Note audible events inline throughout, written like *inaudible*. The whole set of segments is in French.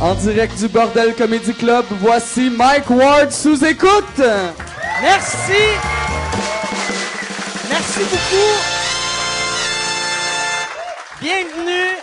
En direct du Bordel Comedy Club, voici Mike Ward sous écoute. Merci. Merci beaucoup. Bienvenue.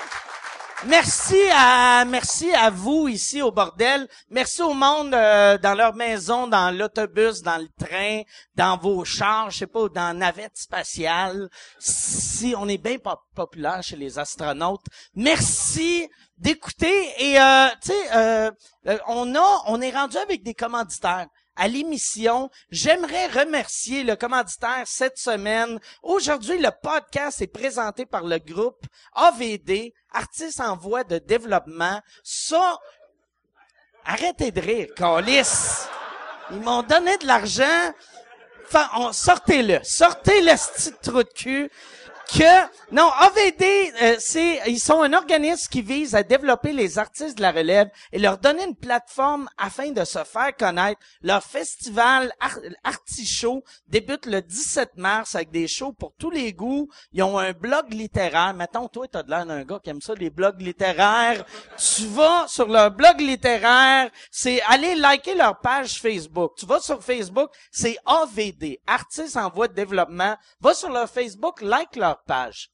Merci à merci à vous ici au bordel. Merci au monde euh, dans leur maison, dans l'autobus, dans le train, dans vos chars, je sais pas, dans la navette spatiale. Si on est bien pop- populaire chez les astronautes, merci d'écouter et euh, tu sais euh, euh, on a on est rendu avec des commanditaires à l'émission. J'aimerais remercier le commanditaire cette semaine. Aujourd'hui, le podcast est présenté par le groupe AVD, Artistes en voie de développement. Ça, arrêtez de rire, Calice. Ils m'ont donné de l'argent. Enfin, sortez-le. Sortez le petit trou de cul. Que, non, AVD, euh, c'est, ils sont un organisme qui vise à développer les artistes de la relève et leur donner une plateforme afin de se faire connaître. Leur festival Ar- débute le 17 mars avec des shows pour tous les goûts. Ils ont un blog littéraire. Mettons, toi, t'as de l'air d'un gars qui aime ça, les blogs littéraires. Tu vas sur leur blog littéraire, c'est aller liker leur page Facebook. Tu vas sur Facebook, c'est AVD, Artistes en voie de développement. Va sur leur Facebook, like leur page.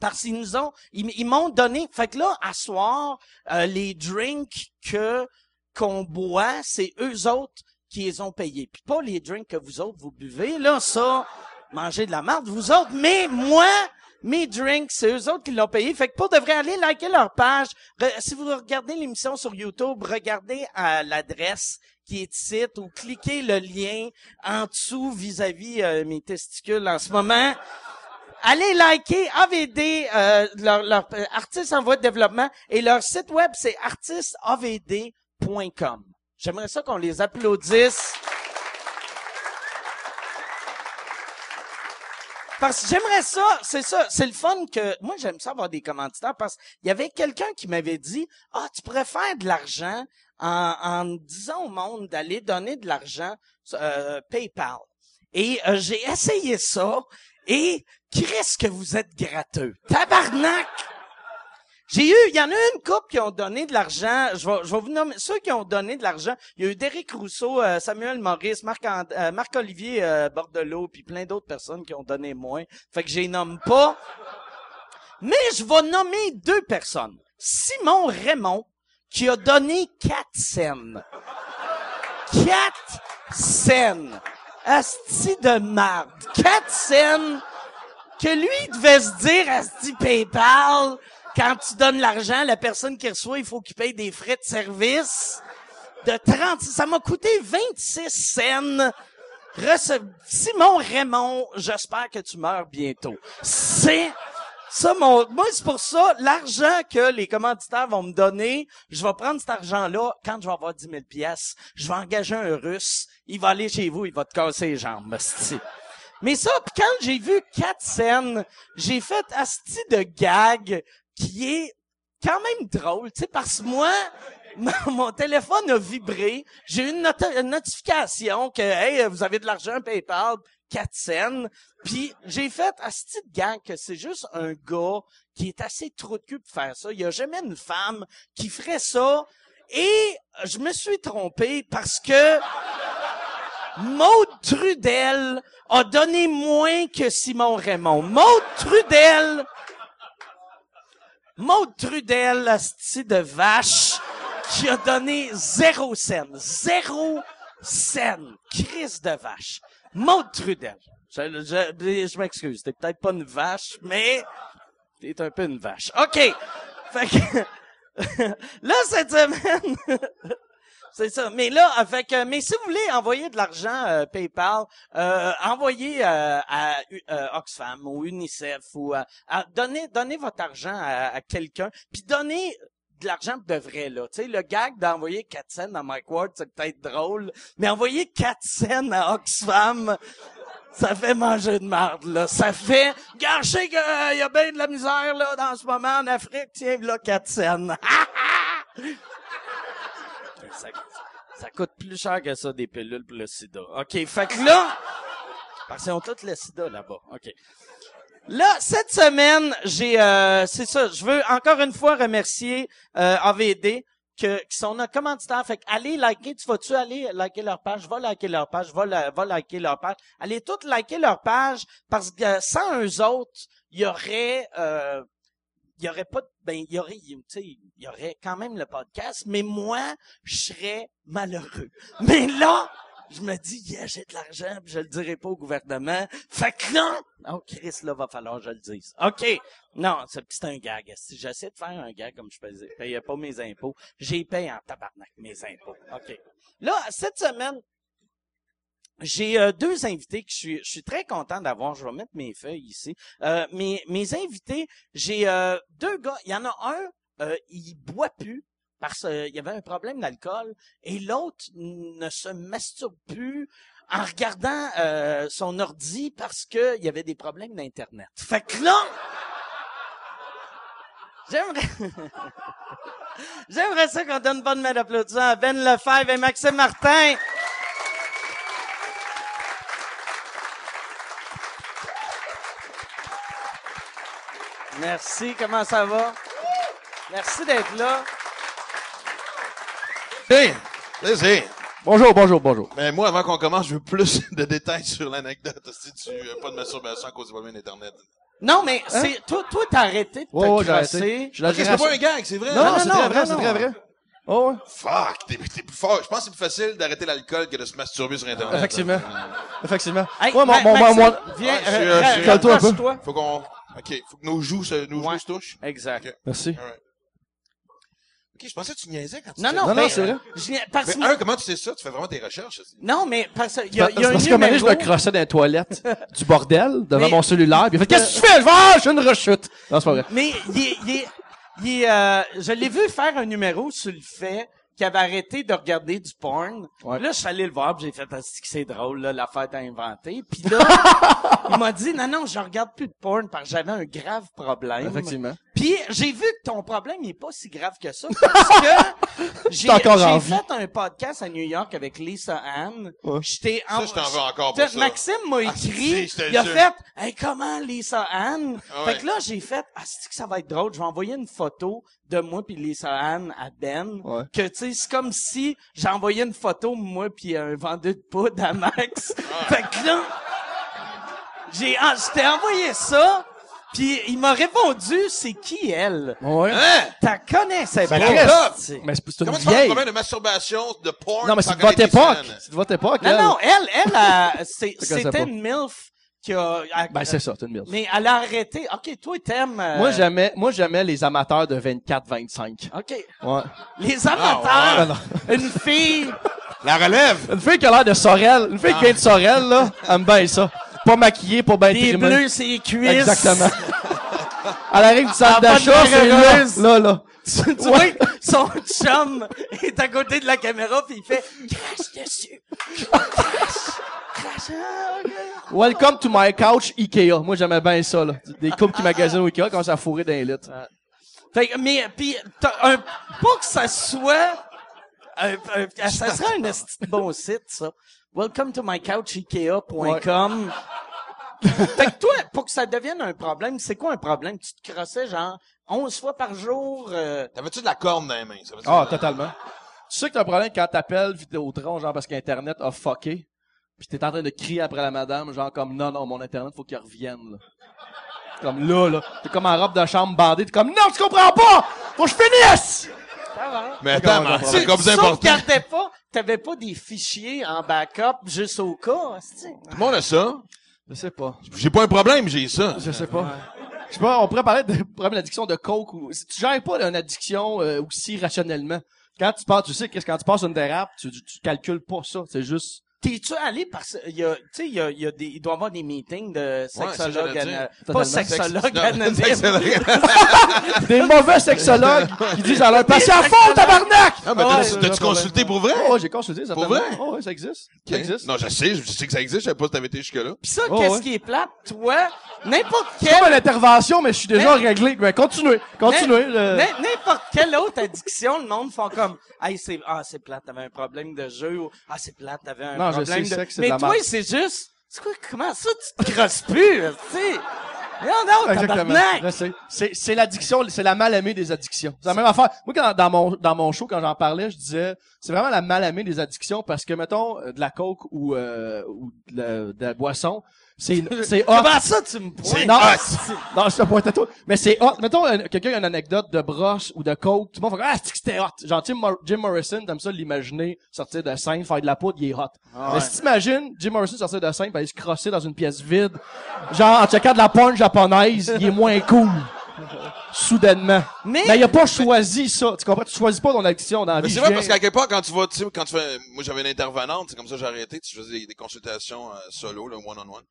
Parce qu'ils nous ont, ils, m'ont donné, fait que là, à soir, euh, les drinks que, qu'on boit, c'est eux autres qui les ont payés. Puis pas les drinks que vous autres, vous buvez, là, ça, mangez de la merde, vous autres, mais moi, mes drinks, c'est eux autres qui l'ont payé. Fait que pour de vrai, aller liker leur page. Si vous regardez l'émission sur YouTube, regardez à l'adresse qui est ici ou cliquez le lien en dessous vis-à-vis euh, mes testicules en ce moment. Allez liker AVD, euh, leur, euh, artiste en voie de développement, et leur site web, c'est artisteavd.com. J'aimerais ça qu'on les applaudisse. Parce que j'aimerais ça, c'est ça, c'est le fun que, moi j'aime ça avoir des commanditaires parce qu'il y avait quelqu'un qui m'avait dit, ah, tu pourrais de l'argent en, en disant au monde d'aller donner de l'argent, euh, PayPal. Et euh, j'ai essayé ça, et qu'est-ce que vous êtes gratteux. Tabarnak! J'ai eu, il y en a une couple qui ont donné de l'argent. Je vais, je vais vous nommer ceux qui ont donné de l'argent. Il y a eu Derek Rousseau, euh, Samuel Maurice, Marc, euh, Marc Olivier euh, Bordelot, puis plein d'autres personnes qui ont donné moins. Fait que je les nomme pas. Mais je vais nommer deux personnes. Simon Raymond, qui a donné quatre scènes. Quatre scènes. Asti de marde. Quatre scènes que lui devait se dire Asti PayPal. Quand tu donnes l'argent, la personne qui reçoit, il faut qu'il paye des frais de service de 30. Ça m'a coûté 26 cents. Rece- Simon Raymond, j'espère que tu meurs bientôt. C'est ça, mon, moi, c'est pour ça, l'argent que les commanditaires vont me donner, je vais prendre cet argent-là quand je vais avoir 10 000 pièces. Je vais engager un Russe. Il va aller chez vous, il va te casser les jambes, asti. Mais ça, pis quand j'ai vu quatre scènes, j'ai fait asti de gag qui est quand même drôle, tu sais, parce que moi, *laughs* mon, téléphone a vibré, j'ai eu une, une notification que, hey, vous avez de l'argent PayPal, quatre scènes, puis j'ai fait asti de gag que c'est juste un gars qui est assez trop de cul pour faire ça. Il y a jamais une femme qui ferait ça. Et je me suis trompé parce que Maud Trudel a donné moins que Simon Raymond. Maud Trudel, Maud Trudel, asti de vache, qui a donné zéro scène. Zéro scène. Crise de vache. Maud Trudel. Je, je, je m'excuse, t'es peut-être pas une vache, mais t'es un peu une vache. OK. Fait que, *laughs* là, cette semaine, *laughs* c'est ça. Mais là, avec, euh, mais si vous voulez envoyer de l'argent euh, PayPal, euh, envoyez euh, à Oxfam ou UNICEF ou donnez donnez votre argent à, à quelqu'un, puis donnez de l'argent de vrai là. Tu sais, le gag d'envoyer 4 cents dans Mike Ward, c'est peut-être drôle, mais envoyer 4 cents à Oxfam. Ça fait manger de marde, là. Ça fait... Sais qu'il y a bien de la misère, là, dans ce moment, en Afrique. Tiens, là, 4 cents. *laughs* ça, ça coûte plus cher que ça, des pilules pour le sida. OK, fait que là... Parce qu'ils ont toutes le sida, là-bas. OK. Là, cette semaine, j'ai... euh, c'est ça, je veux encore une fois remercier euh, AVD que, qui sont nos. Fait que allez liker, tu vas-tu aller liker leur page? Va liker leur page, va, la- va liker leur page. Allez toutes liker leur page parce que sans eux autres, il y aurait, euh, y aurait pas, ben, y aurait, tu sais, il y aurait quand même le podcast, mais moi, je serais malheureux. Mais là, je me dis, yeah, j'ai de l'argent, puis je le dirai pas au gouvernement. Fait que non! Oh, Chris, là, va falloir que je le dise. OK. Non, c'est un gag. Si j'essaie de faire un gag comme je faisais, payais pas mes impôts, j'ai payé en tabarnak mes impôts. OK. Là, cette semaine, j'ai euh, deux invités que je suis, je suis très content d'avoir. Je vais mettre mes feuilles ici. Euh, mes, mes invités, j'ai euh, deux gars. Il y en a un, euh, il boit plus parce qu'il y avait un problème d'alcool et l'autre ne se masturbe plus en regardant euh, son ordi parce qu'il y avait des problèmes d'internet. Fait que là, j'aimerais, *laughs* j'aimerais ça qu'on donne bonne main d'applaudissement à Ben Lefebvre et Maxime Martin. Merci, comment ça va? Merci d'être là. Hey, plaisir. Bonjour, bonjour, bonjour. Mais moi, avant qu'on commence, je veux plus *laughs* de détails sur l'anecdote. Si tu euh, pas de masturbation à cause du problème d'Internet? Non, mais c'est toi, toi, t'as arrêté de te Ouais, ouais, j'ai crosser. arrêté. Je c'est pas un gag, c'est vrai. Non, non, non, c'est non, très vrai, non, c'est très vrai. Oh, ouais. Fuck, t'es, t'es plus fort. Je pense que c'est plus facile d'arrêter l'alcool que de se masturber sur Internet. Effectivement. Effectivement. Hey, Ouais, mon, Ma- mon, mon, Maxime, mon- viens, Ouais, je suis, euh, euh, je Calme-toi un peu. Faut qu'on, ok, faut que nos joues se, nos Ouais. joues se touchent. Exact. Merci. Ok, je pensais que tu niaisais quand tu Non, disais- non, Non, non, ben, c'est vrai. je parce Mais que- un, comment tu sais ça? Tu fais vraiment tes recherches? aussi. non, mais parce qu'il y a, Parce il y a un parce moment donné, je me crossais dans les toilettes *laughs* du bordel devant Mais- mon cellulaire. Puis il a fait Qu'est-ce que tu fais? Je vais, ah, j'ai une rechute. Non, c'est pas vrai. Mais il est, il est, il est, euh, je l'ai vu faire un numéro sur le fait qu'il avait arrêté de regarder du porn. Ouais. Là, je suis allé le voir, puis j'ai fait, Ah, c'est que c'est drôle, là, l'affaire t'as inventé. Puis là, *laughs* il m'a dit, non, non, je regarde plus de porn parce que j'avais un grave problème. Effectivement. Puis j'ai vu que ton problème n'est pas si grave que ça parce que *laughs* j'ai en fait un podcast à New York avec Lisa Ann. Ouais. J'étais Ça, je t'en veux encore pour T'sais, ça. Maxime m'a Ah, écrit, il a fait "Hey, comment Lisa Ann? Ah Fait que là j'ai fait "Ah, c'est que ça va être drôle, je vais envoyer une photo de moi puis Lisa Ann à Ben Ouais. que tu sais c'est comme si j'ai envoyé une photo de moi puis un vendeur de poudre à Max. Ah. fait que là j'ai ah, je t'ai envoyé ça puis il m'a répondu c'est qui elle? Ouais. Hein? T'as connaissais Ben, pas. C'est- Mais c'est une Comment tu parles de vieille. problème de masturbation, de porn? Non, mais c'est de votre époque. C'est de votre époque. Non elle. non, elle elle a- c'est- Je connaissais c'était pas. une milf qui a a- Ben, c'est ça, c'est une mille. Mais elle a arrêté. OK, toi, t'aimes... euh, Moi, j'aimais, moi, j'aimais les amateurs de 24-25. OK. Ouais. Les Ah, amateurs, ouais. *laughs* une fille... La relève! Une fille qui a l'air de Sorel, une fille qui vient de Sorel, là, aime bien ça. Pas maquillée, pas bien Des bleus, ses cuisses. Exactement. *laughs* Elle arrive du de d'achat, c'est là, là, là. tu vois, *laughs* son chum est à côté de la caméra puis il fait « Crache dessus! OK. Welcome to my couch Ikea. Moi, j'aimais bien ça, là. Des couples qui magasinent au Ikea quand ça fourré dans les litres. Fait que, mais, pis, un, pas que ça soit, un, un- ça serait un bon site, ça. Welcome to my couch Ikea.com. *laughs* fait que toi, pour que ça devienne un problème, c'est quoi un problème? Tu te crossais genre 11 fois par jour? euh, T'avais-tu de la corne dans les mains? Ça? Veut dire- Ah, totalement. Tu sais que t'as un problème quand t'appelles Vidéotron, genre parce qu'Internet a fucké, pis t'es en train de crier après la madame, genre comme non, non, mon Internet, faut qu'il revienne, là. Comme là, là. T'es comme en robe de chambre bandée, t'es comme non, tu comprends pas! Faut que je finisse! Mais attends, c'est comme ça tu important. sauvegardais pas, t'avais pas des fichiers en backup juste au cas, esti? Tout le monde a ça. Je sais pas. J'ai pas un problème, j'ai ça. Je sais pas. Je sais pas, on pourrait parler de *laughs* problème d'addiction de coke ou, si tu gères pas une addiction euh, aussi rationnellement. Quand tu pars, tu sais que quand tu passes une dérape, tu, tu, tu calcules pas ça. C'est juste, T'es-tu allé parce il y a, tu sais, il y a, il y a des, il doit y avoir des meetings de c'est sexologues, ana- pas sexologues Non, anonymes. *laughs* *laughs* des mauvais sexologues qui disent à leur patient à fond, tabarnak! Ah, mais Ouais, t'as- c'est t'as-tu consulté pour vrai? Oh, j'ai consulté, ça Pour vrai? Oh, ouais, ça existe. Ça existe. Non, je sais, je sais que ça existe, je savais pas si t'avais été jusque-là. Pis ça, Oh, qu'est-ce ouais. qui est plate, toi, n'importe C'est comme quel, une intervention, mais je suis déjà réglé. Mais continuez, continuez. n'importe quelle autre addiction, le monde font comme, hey, c'est, ah, c'est plate, t'avais un problème de jeu, ou, ah, c'est plate, t'avais un Non, je problème sais, de... c'est que c'est Mais la toi, c'est juste, c'est quoi, comment ça, tu te crosses plus, tu sais? Non, non, Exactement. Je sais. C'est, c'est l'addiction, c'est la mal-aimée des addictions. C'est la même affaire. Moi, quand, dans mon, dans mon show, quand j'en parlais, je disais, c'est vraiment la mal-aimée des addictions parce que, mettons, euh, de la coke ou, euh, ou de la, de la boisson, c'est, *laughs* c'est hot. Comment ça, tu me C'est pointes? non, c'est- *laughs* non, je te pointe à toi. Mais c'est hot. Mettons, euh, quelqu'un a une anecdote de brosse ou de coke, tout le monde fait, ah, c'est que c'était hot? Genre, Jim, Mor- Jim Morrison, t'aimes ça l'imaginer, sortir de scène, faire de la poudre, il est hot. Ah Mais ouais. si t'imagines Jim Morrison sortir de scène, pis aller se crosser dans une pièce vide, genre, en checkant de la porn japonaise, il est moins cool. *laughs* Soudainement. Mais- Mais il a pas choisi ça. Tu comprends? Tu choisis pas ton addiction dans la Mais vie. c'est vrai parce qu'à quelque part, quand tu vas, tu sais, quand tu fais, moi j'avais une intervenante, c'est comme ça que j'ai arrêté, tu faisais des, des consultations euh, solo, là, one-on-one.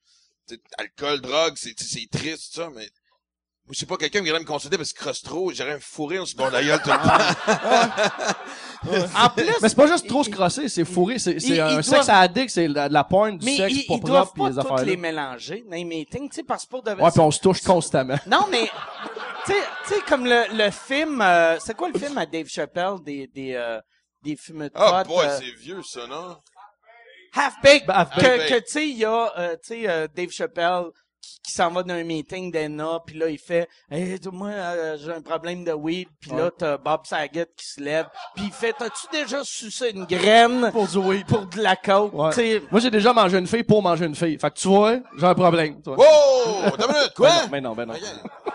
Alcool, drogue, c'est, tu sais, c'est triste, ça, mais, moi, je sais pas, quelqu'un qui viendrait me consulter parce qu'il crosse trop, j'irais me fourrer au second gueule tout le temps. *laughs* En plus, Mais c'est pas juste trop se crosser, c'est fourrer, c'est, c'est Ils- un ils sexe doivent- addict, c'est de la, la porn, du mais sexe ils, pas ils propre, pis pas les toutes affaires les mélanger dans les meetings, tu sais, parce que pour de Ouais, pis on se touche constamment. Non, mais tu sais, tu sais comme le, le film, euh, c'est quoi le film à Dave Chappelle des des euh, des fumeux de Ah, potes, boy, euh, c'est vieux, ça, non? Half Baked. Ben, Half que Baked. que tu sais il y a euh, tu sais euh, Dave Chappelle qui, qui s'en va d'un meeting d'ENA puis là il fait hey, moi euh, j'ai un problème de weed puis là t'as Bob Saget qui se lève puis il fait t'as-tu déjà sucé une graine Pour du weed. pour de la coke Ouais. tu sais Moi, j'ai déjà mangé une fille pour manger une fille. Fait que tu vois, j'ai un problème. toi. Wow! T'as une minute, quoi? Ben non, ben non. ben non. Ok.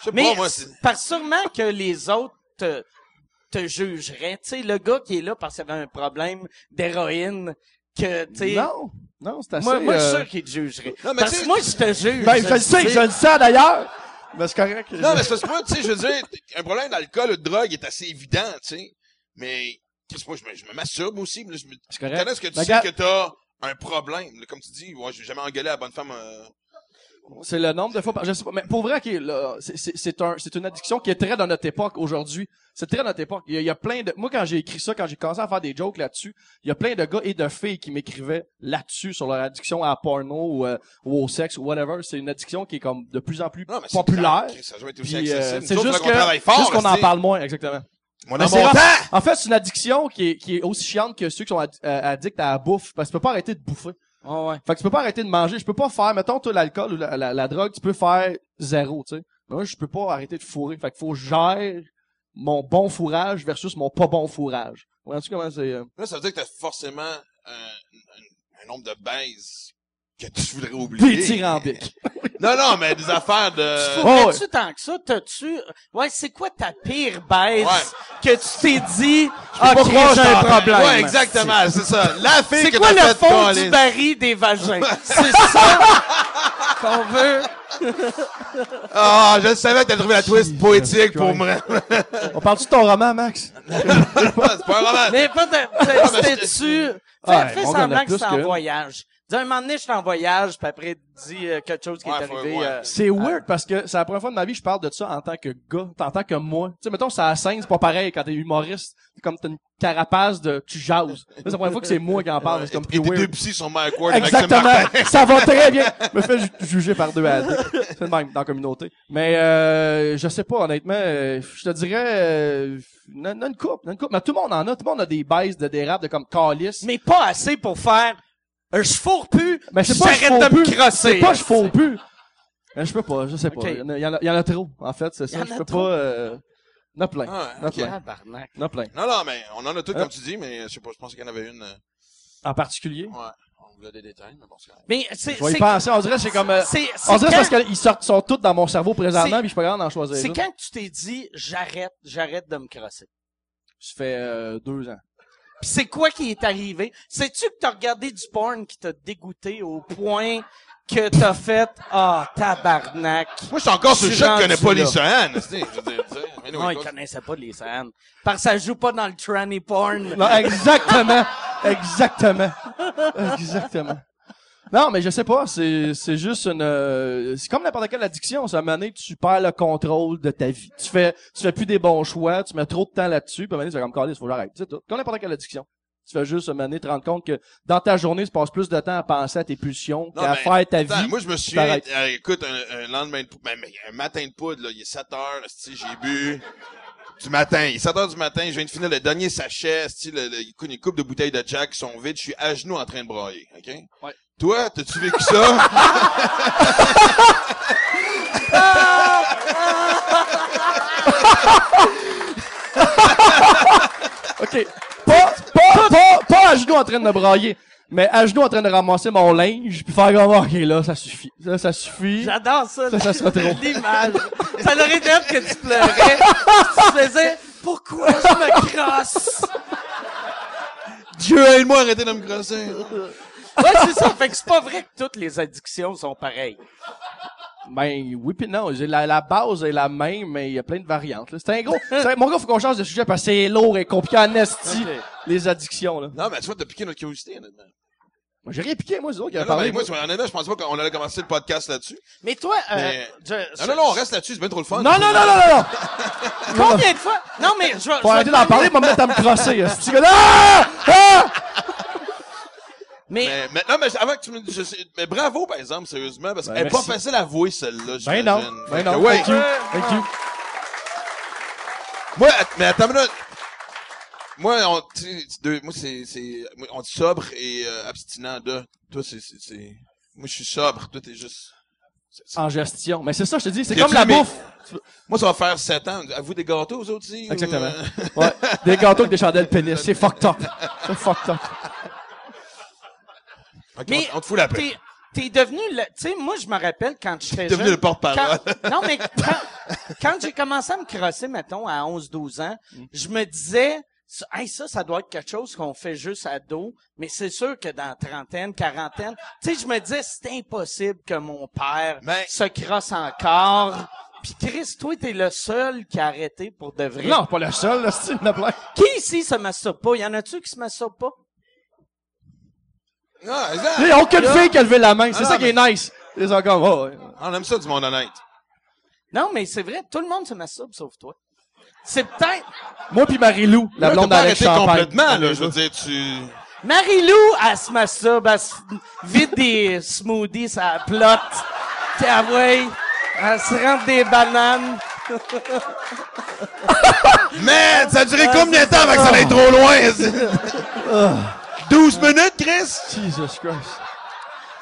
Je sais Mais pas, moi, parce sûrement que les autres te, te jugeraient. Tu sais, le gars qui est là parce qu'il avait un problème d'héroïne, que, tu sais... Non, non, c'est assez... Moi, moi je suis euh, sûr qu'il te jugerait. Non, mais parce que moi, je te juge. Ben, je le sais, je le sais d'ailleurs. Mais c'est correct. Non, mais c'est parce que moi, tu sais, je veux dire, un problème d'alcool ou de drogue est assez évident, tu sais. Mais, qu'est-ce que moi, je me, je me masturbe aussi. mais là, je me, C'est correct. Quand est-ce que tu Ben, sais regarde- que t'as un problème? Là, comme tu dis, ouais, j'ai jamais engueulé la bonne femme. euh, C'est le nombre de fois par... Je sais pas, mais pour vrai, ok, là, c'est- c'est c'est un, c'est une addiction qui est très dans notre époque aujourd'hui. C'est très dans notre époque. Il y, a, il y a plein de... Moi, quand j'ai écrit ça, quand j'ai commencé à faire des jokes là-dessus, il y a plein de gars et de filles qui m'écrivaient là-dessus, sur leur addiction à la porno ou, euh, ou au sexe ou whatever. C'est une addiction qui est comme de plus en plus Non, mais c'est populaire. clair, Ça Puis, euh, c'est juste qu'on en parle moins, exactement. Mon! En fait, c'est une addiction qui est, qui est aussi chiante que ceux qui sont euh, addicts à la bouffe, parce que tu peux pas arrêter de bouffer. Ah ouais. Fait que tu peux pas arrêter de manger. Je peux pas faire, mettons, toi, l'alcool ou la, la, la drogue, tu peux faire zéro, tu sais. Mais Moi, je peux pas arrêter de fourrer. Fait qu'il faut que je gère mon bon fourrage versus mon pas bon fourrage. Vois-tu comment c'est... euh, Là, ça veut dire que t'as forcément un, un, un nombre de baises que tu voudrais oublier. dithyrambique. *laughs* Non, non, mais des affaires de... Faudrait-tu tant que ça? T'as-tu... Ouais, c'est quoi ta pire baisse que tu t'es dit, ah, croire, j'ai un problème. Ouais, exactement, c'est ça. La fille C'est que quoi t'as le fond du baril des vagins? *laughs* C'est ça qu'on veut? Ah, je savais que t'allais trouver la twist poétique pour me... On parle-tu de ton roman, Max? *laughs* c'est pas un roman. Mais pas de, mais c'était-tu, fais, Ouais, semblant que c'est en voyage. Dis un moment donné, je suis en voyage, puis après, dis euh, quelque chose qui Ouais, est arrivé. ouais. euh, C'est weird parce que c'est la première fois de ma vie que je parle de ça en tant que gars, en tant que moi. Tu sais, mettons, c'est à la scène, c'est pas pareil quand t'es humoriste. C'est comme t'as une carapace de, tu jases. Là, C'est la première fois que c'est moi qui en parle, c'est comme tes deux psys sont et Maxime Exactement. *laughs* Ça va très bien. Je me fais ju- juger par deux addicts. C'est le même dans la communauté. Mais euh, je sais pas, honnêtement, euh, je te dirais euh, une, une coupe, une coupe. Mais tout le monde en a. Tout le monde a des baisses de dérapes de comme calice. mais pas assez pour faire, je fourre plus, Mais c'est pas je j'arrête de me crosser. C'est pas je faux plus. Mais je peux pas, je sais pas. Il y, en a, il y en a- il y en a trop, en fait, c'est Il y ça. Je peux trop. pas. Euh... Il y en a plein. Ah, Il y en a ok. plein. Tabarnak. Il y en a plein. Non, non, mais on en a tout, comme tu dis, mais je sais pas, je pense qu'il y en avait une... euh, En particulier? Ouais, on voulait des détails, mais bon, c'est. Mais c'est, Je vais y penser. On dirait c'est comme. euh, c'est, c'est on dirait quand- parce qu'ils sortent sont tous dans mon cerveau présentement, puis je suis pas capable d'en choisir. c'est quand tu t'es dit, j'arrête, j'arrête de me crosser. Ça fait euh, deux ans. Pis c'est quoi qui est arrivé? Sais-tu que t'as regardé du porn qui t'a dégoûté au point que t'as fait, ah, tabarnak. Moi, je suis encore sur le choc que connais rendu pas les. Mais Non, il connaissait pas les scènes. Parce que ça joue pas dans le tranny porn. Non, exactement. exactement. Exactement. Non, mais je sais pas, c'est, c'est juste une, euh, c'est comme n'importe quelle addiction, ça m'a donné, tu perds le contrôle de ta vie. Tu fais, tu fais plus des bons choix, tu mets trop de temps là-dessus, puis à un moment donné, tu fais comme, Caliste, faut que j'arrête. C'est tout. Comme n'importe quelle addiction. Tu fais juste, à un moment donné, te rendre compte que dans ta journée, tu passes plus de temps à penser à tes pulsions Non, qu'à mais, faire ta attends, vie. moi, je me souviens, t'arrêtes. euh, écoute, un, un lendemain de poudre, ben, mais un matin de poudre, là, il est 7 heures, esti, j'ai bu du matin. Il 7 du matin, je viens de finir le dernier sachet, le, le, une coupe de bouteilles de Jack qui sont vides, je suis à genoux en train de broyer, OK? Ouais. Toi, t'as-tu vécu ça? *laughs* OK. Pas, pas, pas, pas à genoux en train de brailler. Mais à genoux en train de ramasser mon linge, puis faire comme, ok, là, ça suffit. Ça, ça suffit. J'adore ça. Ça, ça sera trop. L'image. Ça aurait été hâte que tu pleurais. tu faisais, pourquoi je me crosse? Dieu aide-moi, arrêtez de me crosser. Ouais, c'est ça. Fait que c'est pas vrai que toutes les addictions sont pareilles. Ben, oui pis non. La, la base est la même, mais il y a plein de variantes, là. C'est un gros, c'est un- mon gars, faut qu'on change de sujet parce que c'est lourd et compliqué en esti, les addictions, là. Non, mais tu vois, t'as piqué notre curiosité, honnêtement. Moi, j'ai rien piqué, moi, c'est autres qui Non, a non, parlé. mais moi, honnêtement, je pensais pas qu'on allait commencer le podcast là-dessus. Mais toi, euh, Mais- je- Non, non, non, on reste là-dessus, c'est bien trop le fun. Non, non, non, non, non, non! *laughs* combien de fois? Non, mais je vais. Faut arrêter d'en parler, va me mettre à me crosser. *laughs* Ah! Ah! Mais, Mais, mais, non, mais avant que tu me dises, je sais- mais bravo, par exemple, sérieusement, parce Ben, qu'elle est pas facile à avouer, celle-là, Ben non, ben non, ouais. thank you, thank you. Moi, mais attends une minute. Moi, on, tu sais, deux- moi, c'est, c'est, on dit sobre et euh, abstinent de. Toi, c'est, c'est, c'est, moi, je suis sobre. Toi, t'es juste. En gestion. Mais c'est ça, je te dis, c'est comme la mes- bouffe. Moi, ça va faire sept ans. À vous des gâteaux, aux autres aussi? ou, Exactement. euh, Ouais. Des gâteaux avec des chandelles pénis. *laughs* C'est fucked up. C'est fucked up. Mais on, on te fout la paix. t'es, t'es devenu le, tu sais, moi, je me rappelle quand j'étais Devenu jeune. le porte-parole. quand- *laughs* non, mais quand, quand j'ai commencé à me crosser, mettons, à 11-12 ans, Mm. je me disais, ça- hey, ça, ça doit être quelque chose qu'on fait juste à dos, mais c'est sûr que dans trentaine, quarantaine, tu sais, je me disais, c'est impossible que mon père Mais- se crosse encore. Puis Chris, toi, t'es le seul qui a arrêté pour de vrai. Non, pas le seul, là, c'est une plein. Qui ici se masturbe pas? Y en a-tu qui se masturbe pas? Non, exact. Il y a aucune fille qui a levé la main. C'est Ah, ça qui est nice. Ils sont comme, oh, ouais. On aime ça du monde honnête. Non, mais c'est vrai, tout le monde se masturbe sauf toi. C'est peut-être... Moi pis Marie-Lou, la Là, blonde arrêté Champagne. complètement, là. Je veux dire, tu... Marie-Lou, elle se masturbe, elle se vide des smoothies à la plotte. Puis elle, elle se rentre des bananes. Man, ça a duré Ah, combien de c'est temps avant que ça aille trop loin? *laughs* 12 minutes, Chris? Jesus Christ.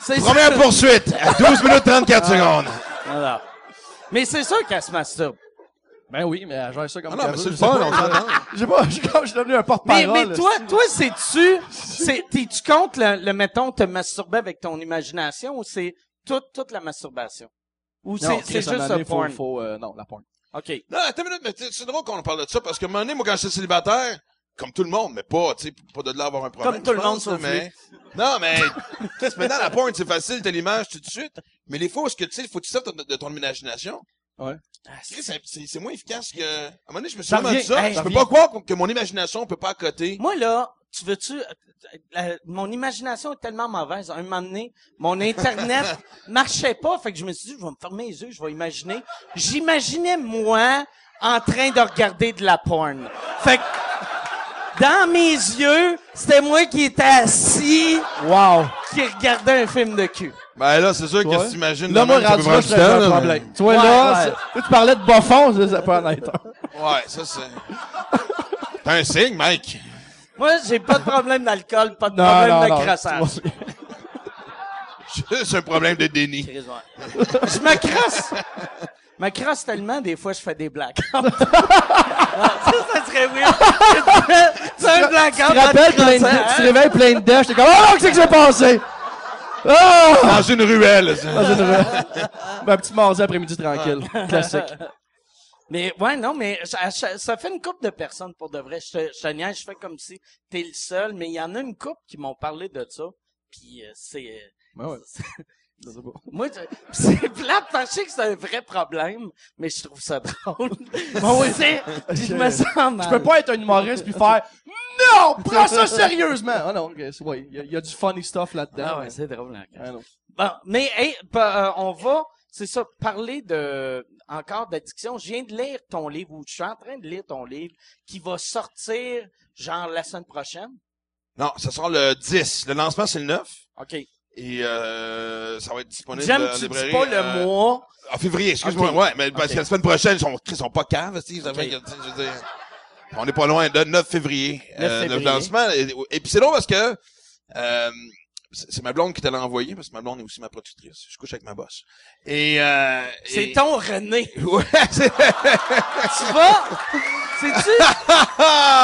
C'est Première sûr. poursuite. À 12 minutes 34 secondes. Voilà. Mais c'est sûr qu'elle se masturbe. Ben oui, mais elle gère ça comme Ah non, mais c'est le fun, pas. on s'entend. Sais pas, je suis comme- je suis devenu un Mais, porte-parole. mais là. toi, toi, c'est-tu, c'est, t'es-tu contre le, le, mettons, te masturber avec ton imagination ou c'est toute, toute la masturbation? Ou c'est, Non, c'est un juste le donné, faut, porn? faut, euh, non, la porn. OK. Non, attends une minute, mais c'est drôle qu'on parle de ça, parce que un moment donné, moi, quand j'étais célibataire, comme tout le monde, mais pas, tu sais, pas de là avoir un problème. Comme tout le monde, sauf mais... Non, mais, Chris, maintenant, la porn, c'est facile, t'as l'image tout de suite. Mais les fois, où est-ce que, tu sais, il faut que tu sortes de, de ton imagination. Ouais. Chris, c'est- moins efficace que, à un moment donné, je me suis revient. ça. Hey, je peux pas croire que mon imagination peut pas accoter. Moi, là, tu veux-tu... euh, mon imagination est tellement mauvaise. Un moment donné, mon Internet *laughs* marchait pas. Fait que je me suis dit, je vais me fermer les yeux, je vais imaginer. J'imaginais moi en train de regarder de la porn. Fait que dans mes yeux, c'était moi qui étais assis, Wow. qui regardait un film de cul. Ben là, c'est sûr que Ouais. si t'imagines Là, moi, rendu là, je un problème. Tu vois, Ouais, là, tu parlais de peut en être un. mais- Ouais, ça, c'est... T'as un signe, Mike. Moi, j'ai pas de problème d'alcool, pas de Non, problème non, de crassage. Tu C'est un problème de déni. Je me crasse. Me crasse tellement, des fois, je fais des blackouts. *laughs* Ça, ça serait weird. *laughs* C'est un blackout. Tu te rappelles, plein de, hein? tu te réveilles plein de dents, j'étais comme, oh, qu'est-ce qui s'est passé? Oh! Dans une ruelle. Dans une rue. Ben, un petit mardi après-midi tranquille. Classique. *laughs* Mais ouais, non, mais ça, ça- ça fait une couple de personnes pour de vrai. Je te, je te niaise, je fais comme si t'es le seul, mais il y en a une couple qui m'ont parlé de ça. Puis euh, c'est... euh, Ben ouais. Je sais pas. Moi, c'est plate, parce que je sais que c'est un vrai problème, mais je trouve ça drôle. *laughs* oui. C'est- je me sens mal. Je peux pas être un humoriste puis faire Non! Prends ça sérieusement! Ah non, ok, c'est- ouais, il y, a- il y a du funny stuff là-dedans. Ah ouais, mais- c'est drôle. hein. Ah non. Bon, mais hey, pa- euh, on va, c'est ça, parler de encore d'addiction. Je viens de lire ton livre, ou je suis en train de lire ton livre, qui va sortir genre la semaine prochaine. Non, ça sort le 10. Le lancement, c'est le 9. OK. Et euh, ça va être disponible J'aime en tu dis librairie. pas le euh, mois. En février, excuse-moi. Ok. Ouais, mais parce que la semaine prochaine, ils sont, ils sont pas caves, tu sais, ça Ok. fait que, tu sais, je veux dire, on n'est pas loin de 9 février, 9 euh, février. le lancement. Et, et puis c'est drôle parce que euh, c'est ma blonde qui te l'a envoyé, parce que ma blonde est aussi ma productrice. Je couche avec ma boss. Et, euh, C'est et- ton René. *laughs* Ouais, c'est- tu vas, Sais-tu?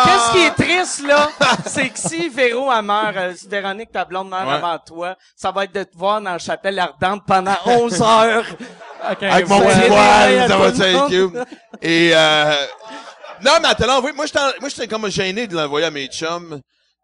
Qu'est-ce qui est triste, là? C'est que si Véro, elle meurt, euh, si Véronique, ta blonde, meurt Ouais. avant toi, ça va être de te voir dans la chapelle ardente pendant 11 heures. *laughs* Avec mon petit voile, ouais, ça va être. Et euh, non, mais attends, l'envoyer. Moi, j'étais, moi, j'étais comme gêné de l'envoyer à mes chums,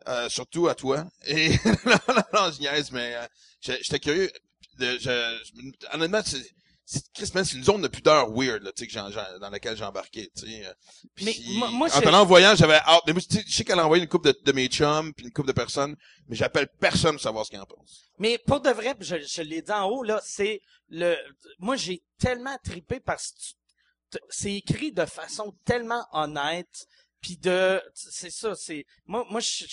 euh, surtout à toi. Et *laughs* non, non, non, je niaise, mais euh, j'étais curieux. De, je, je- honnêtement, c'est, c'est, Chris, man, c'est une zone de pudeur weird, là, tu sais, que j'en- j'en- dans laquelle j'ai embarqué, euh. Puis, Mais moi- moi, en je- te l'envoyant, j'avais hâte. Mais moi, je sais qu'elle a envoyé une couple de, de mes chums, puis une couple de personnes, mais j'appelle personne pour savoir ce qu'ils en pensent. Mais pour de vrai, je, je l'ai dit en haut, là, c'est le, moi, j'ai tellement tripé parce que c'est écrit de façon tellement honnête, puis de, c'est ça, c'est, moi, moi, je,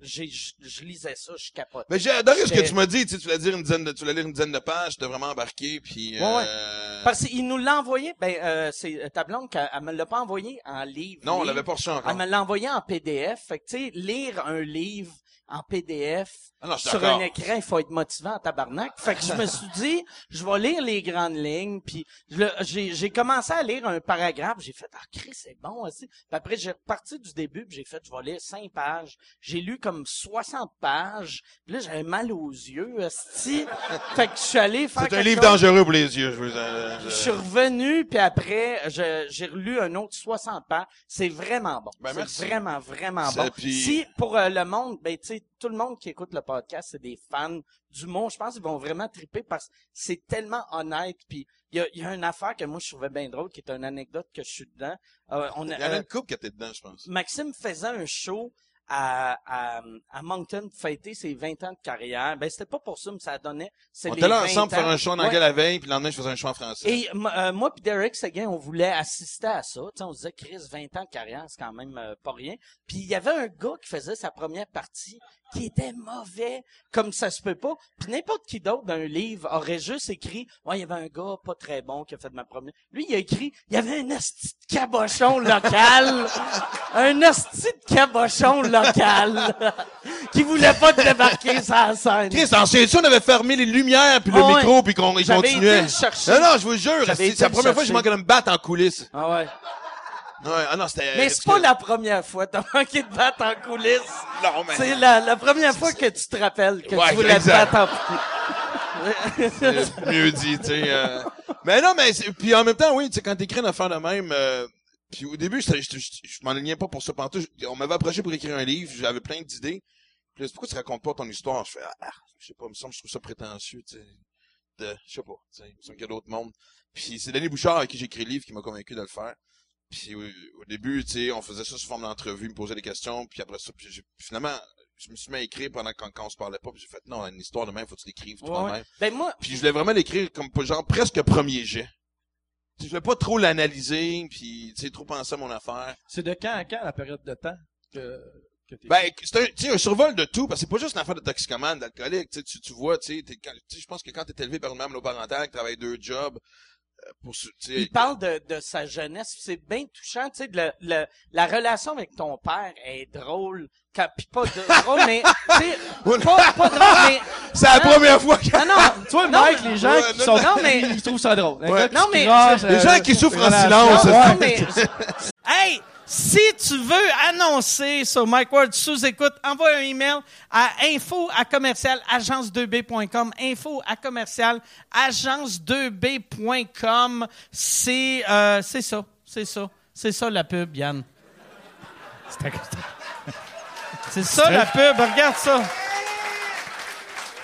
je, je, je lisais ça, je capote. Mais j'ai adoré ce que tu m'as dit, tu sais, tu voulais dire une dizaine de, tu voulais lire une dizaine de pages, t'as vraiment embarqué, puis Ouais, ouais. euh, Parce qu'il nous l'a envoyé, ben, euh, c'est ta blonde, qu'elle- elle me l'a pas envoyé en livre. non, on l'avait pas reçu encore. Elle me l'a envoyé en PDF. Fait que, tu sais, lire un livre en PDF Ah non, sur un écran, il faut être motivant en tabarnak. Fait que je me suis dit, je vais lire les grandes lignes, puis j'ai commencé à lire un paragraphe, j'ai fait, ah, Chris, c'est bon aussi. Puis après, j'ai reparti du début, puis j'ai fait, je vais lire cinq pages. J'ai lu comme 60 pages, puis là, j'avais mal aux yeux, esti. Fait que je suis allé faire C'est un livre chose. dangereux pour les yeux, je veux euh, Je je- suis revenu, puis après, j'ai relu un autre 60 pages. C'est vraiment bon. Ben, c'est vraiment, vraiment bon. puis- Si, pour euh, le monde, ben, tu sais, tout le monde qui écoute le podcast, c'est des fans du monde. Je pense qu'ils vont vraiment triper parce que c'est tellement honnête. Puis, il y a, il y a une affaire que moi, je trouvais bien drôle, qui est une anecdote que je suis dedans. Euh, on Il y en a euh, une couple qui était dedans, je pense. Maxime faisait un show à, à, à Moncton fêter ses 20 ans de carrière. Ben, c'était pas pour ça, mais ça donnait. c'est On était là 20 ensemble pour faire un show en Ouais. anglais la veille, puis le lendemain, je faisais un show en français. Et euh, moi puis Derek Seguin, on voulait assister à ça. Tu sais, on se disait, Chris, 20 ans de carrière, c'est quand même euh, pas rien. Puis il y avait un gars qui faisait sa première partie qui était mauvais, comme ça se peut pas. Puis n'importe qui d'autre d'un livre aurait juste écrit, ouais, il y avait un gars pas très bon qui a fait de ma première. Lui, il a écrit, il y avait un asti de cabochon local, *laughs* un asti de cabochon local qui voulait pas te débarquer sur la scène. Chris, en on avait fermé les lumières puis le Ah ouais. micro puis qu'on il J'avais été continuait. le chercher. Non, non, je vous jure, J'avais c'est été c'est la le première fois que je chercher. manquais de me battre en coulisses. Ah ouais. Ouais, ah non, c'était... Mais c'est pas la première fois. T'as manqué de battre en coulisses. Non, mais... C'est la, la première fois que tu te rappelles que Ouais, tu voulais te exact. battre en C'est mieux dit, tu sais. euh. Mais non, mais c'est- puis en même temps, oui, tu sais, quand t'écris une affaire de même, euh, puis au début, je, je, je m'en alignais pas pour ça pantoute. Je- On m'avait approché pour écrire un livre, j'avais plein d'idées. Puis là, pourquoi tu racontes pas ton histoire? Je fais, ah, je sais pas, il me semble, que je trouve ça prétentieux, tu sais. De, je sais pas, tu sais, il me semble qu'il y a d'autres mondes. Puis c'est Denis Bouchard avec qui j'ai écrit le livre qui m'a convaincu de le faire. Puis au, au début, tu sais, on faisait ça sous forme d'entrevue, me posait des questions, puis après ça, puis finalement, je me suis mis à écrire pendant quand, quand on se parlait pas, puis j'ai fait, non, une histoire de même, faut que tu l'écrives toi-même. ouais. Ben moi, Puis je voulais vraiment l'écrire comme genre presque premier jet. Je voulais pas trop l'analyser, puis tu sais trop penser à mon affaire. C'est de quand à quand la période de temps que, que t'es... Ben c'est un, tu sais, un survol de tout, parce que c'est pas juste une affaire de toxicomane, d'alcoolique. Tu sais, tu tu vois, tu sais, je pense que quand t'es élevé par une mère monoparentale, qui travaille deux jobs, euh, pour se- tu sais, il parle de, de sa jeunesse. C'est bien touchant, tu sais, le- la relation avec ton père est drôle. Pis pas de, *laughs* drôle, mais, tu sais, *laughs* pas, pas drôle, mais, *laughs* C'est la Non. première fois que non, non, Tu vois, Non, Mike, mais- les gens Ouais, qui non, sont... non, mais- Ils trouvent ça drôle. Non, mais- Les euh, gens qui souffrent en silence, Non, mais... hey, si tu veux annoncer sur Mike Ward sous écoute, envoie un email à info à commercial agence2b.com. Info à commercial agence2b.com. C'est euh, c'est ça, c'est ça, c'est ça la pub, Yann. C'est ça la pub, regarde ça.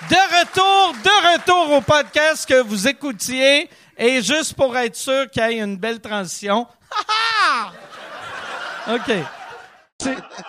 De retour, de retour au podcast que vous écoutiez. Et juste pour être sûr qu'il y ait une belle transition. Ha, *laughs* ha! OK.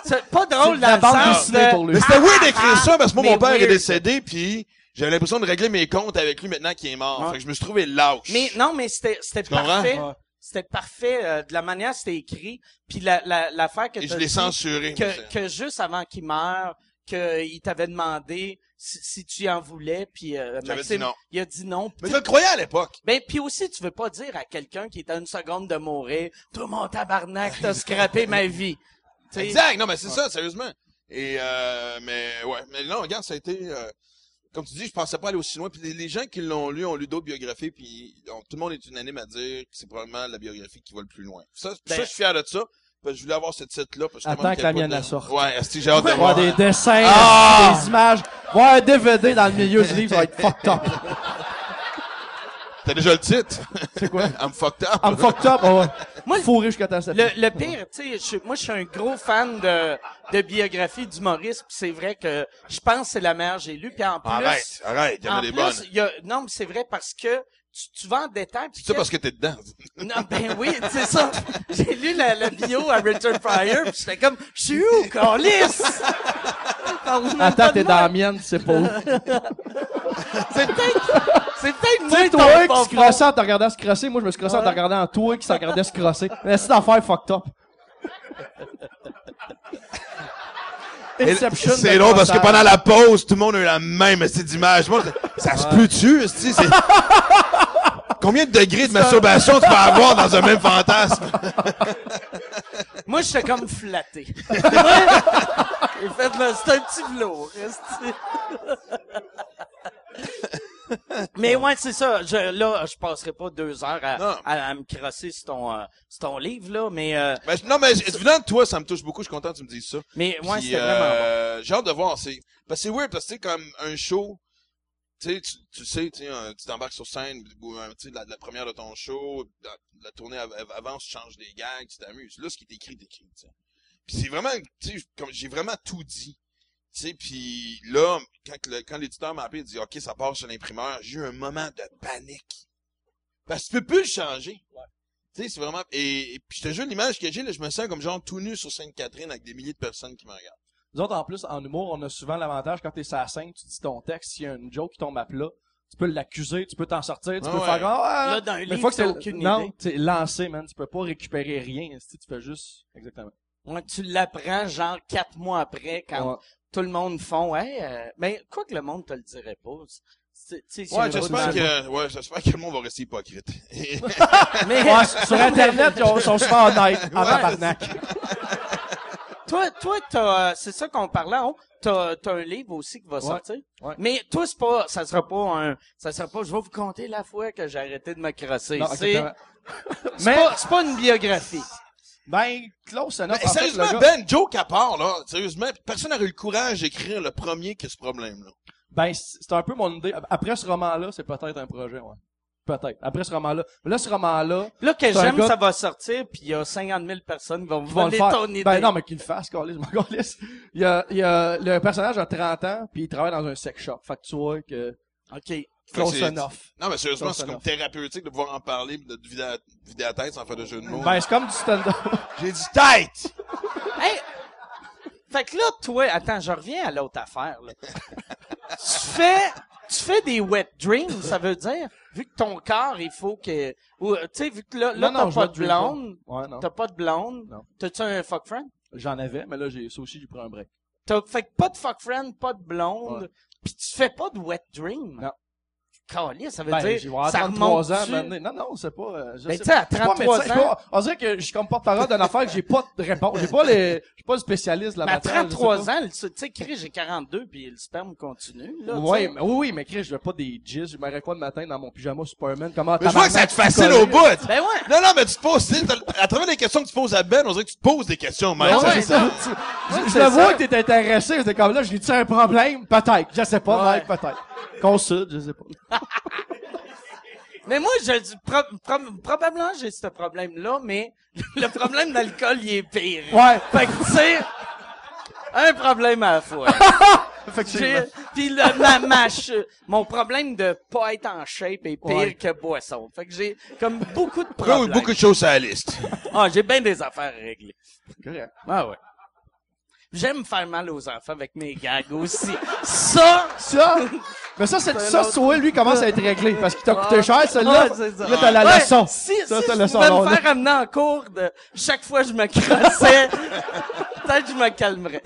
C'est pas drôle la bande dessinée de- pour lui. Mais c'était weird d'écrire ça, parce que moi, Mais mon père est décédé, puis j'avais l'impression de régler mes comptes avec lui maintenant qu'il est mort. Ouais. Fait que je me suis trouvé lâche. Mais non, mais c'était parfait. Ouais. C'était parfait euh, de la manière que c'était écrit. Puis la la l'affaire que Et je l'ai censuré. que, que juste avant qu'il meure, qu'il t'avait demandé si, si tu en voulais, puis euh, Maxime, dit non. il a dit non. Mais je le croyais à l'époque. Ben, puis aussi, tu veux pas dire à quelqu'un qui est à une seconde de mourir, « Toi, mon tabarnak, t'as scrappé ma vie. » Tu sais, Exact. Non, mais c'est ça, sérieusement. Et euh, mais ouais, mais non, regarde, ça a été euh, comme tu dis, je pensais pas aller aussi loin. Puis les, les gens qui l'ont lu ont lu d'autres biographies, puis donc, tout le monde est unanime à dire que c'est probablement la biographie qui va le plus loin. Ça, Ben- ça je suis fier de ça. Parce que je voulais avoir ce titre-là. parce que Attends que la mienne, de- elle sorte. Ouais, esti, j'ai hâte de Voir voir? des dessins, Ah! des images. Voir un DVD dans le milieu du livre, ça va être fucked up. *laughs* T'as déjà le titre? C'est quoi? *laughs* I'm fucked up. I'm fucked up, oh ouais. *laughs* Moi, Fourré jusqu'à septième. Le, le pire, tu sais, je- moi, je suis un gros fan de, de biographie d'humoristes, pis c'est vrai que je pense que c'est la meilleure que j'ai lue. Puis en plus, Arrête, arrête, il y en en a des plus, bonnes. il y a, non, mais c'est vrai parce que tu, tu en détail. puis C'est ça que- parce que t'es dedans. *laughs* Non, ben oui, c'est ça. J'ai lu la, la bio à Richard Pryor, pis j'étais comme, je suis où, Carlis? Attends, t'es dans la mienne, tu sais pas où. *laughs* C'est peut-être, c'est peut-être Tu moi ton toi qui se crossait en te regardant se crosser, moi je me suis crossé en te regardant en toi qui s'en regardait se crosser. Mais c'est d'affaire fucked up. Inception. C'est drôle parce que pendant la pause, tout le monde a eu la même d'image. Moi, ça se peut-tu? C'est... Combien de degrés de masturbation tu peux avoir dans un même fantasme? *laughs* Moi, j'étais comme flatté. *laughs* C'est un petit velours. Mais ouais, c'est ça. Je, là, je passerai pas deux heures à, à, à me crosser sur ton, euh, sur ton livre, là. Mais, euh, Ben, non, mais venant de toi, ça me touche beaucoup. Je suis content que tu me dises ça. mais ouais, c'était vraiment bon. euh, J'ai hâte de voir. C'est, parce que c'est weird parce que c'est comme un show. Tu sais, tu, tu sais, tu sais, un- tu t'embarques sur scène, ou, un, tu sais, la, la première de ton show, la, la tournée av- av- avant, tu changes des gags, tu t'amuses. Là, ce qui est écrit, est écrit, tu sais. Puis c'est vraiment, tu sais, comme j'ai vraiment tout dit. Tu sais, puis là, quand, le- quand l'éditeur m'a appelé, il dit, OK, ça part sur l'imprimeur, j'ai eu un moment de panique. Parce que tu peux plus le changer. Tu sais, c'est vraiment, et, et puis je te jure, l'image que j'ai, là, je me sens comme genre tout nu sur Sainte-Catherine avec des milliers de personnes qui me regardent. Nous autres, en plus, en humour, on a souvent l'avantage quand t'es sur la scène, tu dis ton texte, s'il y a une joke qui tombe à plat, tu peux l'accuser, tu peux t'en sortir, tu Ah peux ouais. faire ah, Là, dans un mais livre, une fois que aucune non, c'est lancé, man, tu peux pas récupérer rien, si tu fais juste exactement. Ouais, tu l'apprends genre quatre mois après quand Ouais. Tout le monde font hey, euh, mais quoi que le monde te le dirait pas. C'est- tu sais, c'est Ouais, j'espère que, ouais, j'espère que le monde va rester hypocrite. *laughs* Mais Ouais, sur Internet, ils ont- sont souvent honnêtes, en tabarnak. toi, toi, t'as, euh, c'est ça qu'on parlait, hein? T'as, t'as un livre aussi qui va sortir. ouais. Mais toi, c'est pas, ça sera pas un, ça sera pas, je vais vous compter la fois que j'ai arrêté de me crosser. Non, c'est, exactement. *laughs* c'est Mais- pas, c'est pas une biographie. Ben, close enough. Mais En fait, sérieusement, Ben, joke à part, là, sérieusement, personne n'aurait eu le courage d'écrire le premier qui a ce problème-là. Ben, c'est un peu mon idée. Après ce roman-là, c'est peut-être un projet, ouais. Peut-être. Après ce roman-là. Mais là, ce roman-là, Là que j'aime, gars- ça va sortir, puis il y a 50 000 personnes qui vont vont le voler faire. ton idée. Ben non, mais qu'il le fasse, Carlis, calisse. Il y a, il y a, le personnage a 30 ans, puis il travaille dans un sex shop. Fait que tu vois que, OK. Close c'est- enough. Non, mais sérieusement, c'est comme thérapeutique de pouvoir en parler, de te vider la, vider la tête sans faire de jeu de mots. Ben, c'est comme du stand-up. *laughs* J'ai dit tête! *laughs* Hey! Fait que là, toi, attends, je reviens à l'autre affaire, là. *laughs* tu fais, tu fais des wet dreams, ça veut dire, vu que ton corps, il faut que, ou, tu sais, vu que là, là, t'as pas de blonde, Ouais, non. t'as pas de blonde, Non. t'as-tu un fuck friend? J'en avais, mais là, j'ai, ça aussi, j'ai pris un break. T'as, fait que pas de fuck friend, pas de blonde, Ouais. pis tu fais pas de wet dream. Non. Calais, ça veut Ben, dire, avoir ça 33 ans, remonte maintenant. Non, non, c'est pas, euh, je Ben, sais tu sais, à Je suis pas 33 médecin, je suis ans, pas- on dirait que je suis comme porte-parole d'une affaire que j'ai pas de réponse. J'ai pas les, je suis pas le spécialiste de la mais à matière. je sais 33 pas. ans, tu sais, Chris, j'ai 42 puis le sperme continue, là. Ouais, mais, oui, oui, mais Chris, je veux pas des jizz. Je m'arrête pas le matin dans mon pyjama Superman. Comment Mais je vois que ça te fascine au bout! Ben ouais! Non, non, mais tu te poses, à travers les questions que tu poses à Ben, on dirait que tu te poses des questions, même. Ben ouais, c'est ça. non, Je, Ouais, je c'est le vois que t'es intéressé. T'es comme là, j'ai-tu un problème? Peut-être. Je sais pas, peut-être. Consulte, je sais pas. *laughs* Mais moi, je dis, pro- pro- probablement, j'ai ce problème-là, mais le problème d'alcool, il est pire. Ouais. Fait que, tu sais, un problème à la fois. *laughs* Puis le, ma, mon problème de pas être en shape est pire Ouais. que boisson. Fait que j'ai comme beaucoup de Oui, problèmes. oui, beaucoup de choses sur la liste. Ah, j'ai bien des affaires à régler. Correct. Ah ouais. J'aime faire mal aux enfants avec mes gags aussi. *laughs* Ça, Ça, mais ça, c'est, ça, toi, lui, commence à être réglé. Parce qu'il t'a coûté cher, celle-là. Ouais, c'est ça. là, t'as la Ouais, leçon. Si, Ça, si c'est je leçon, me faire amener en cours de chaque fois que je me crassais, *laughs* peut-être que je me calmerais.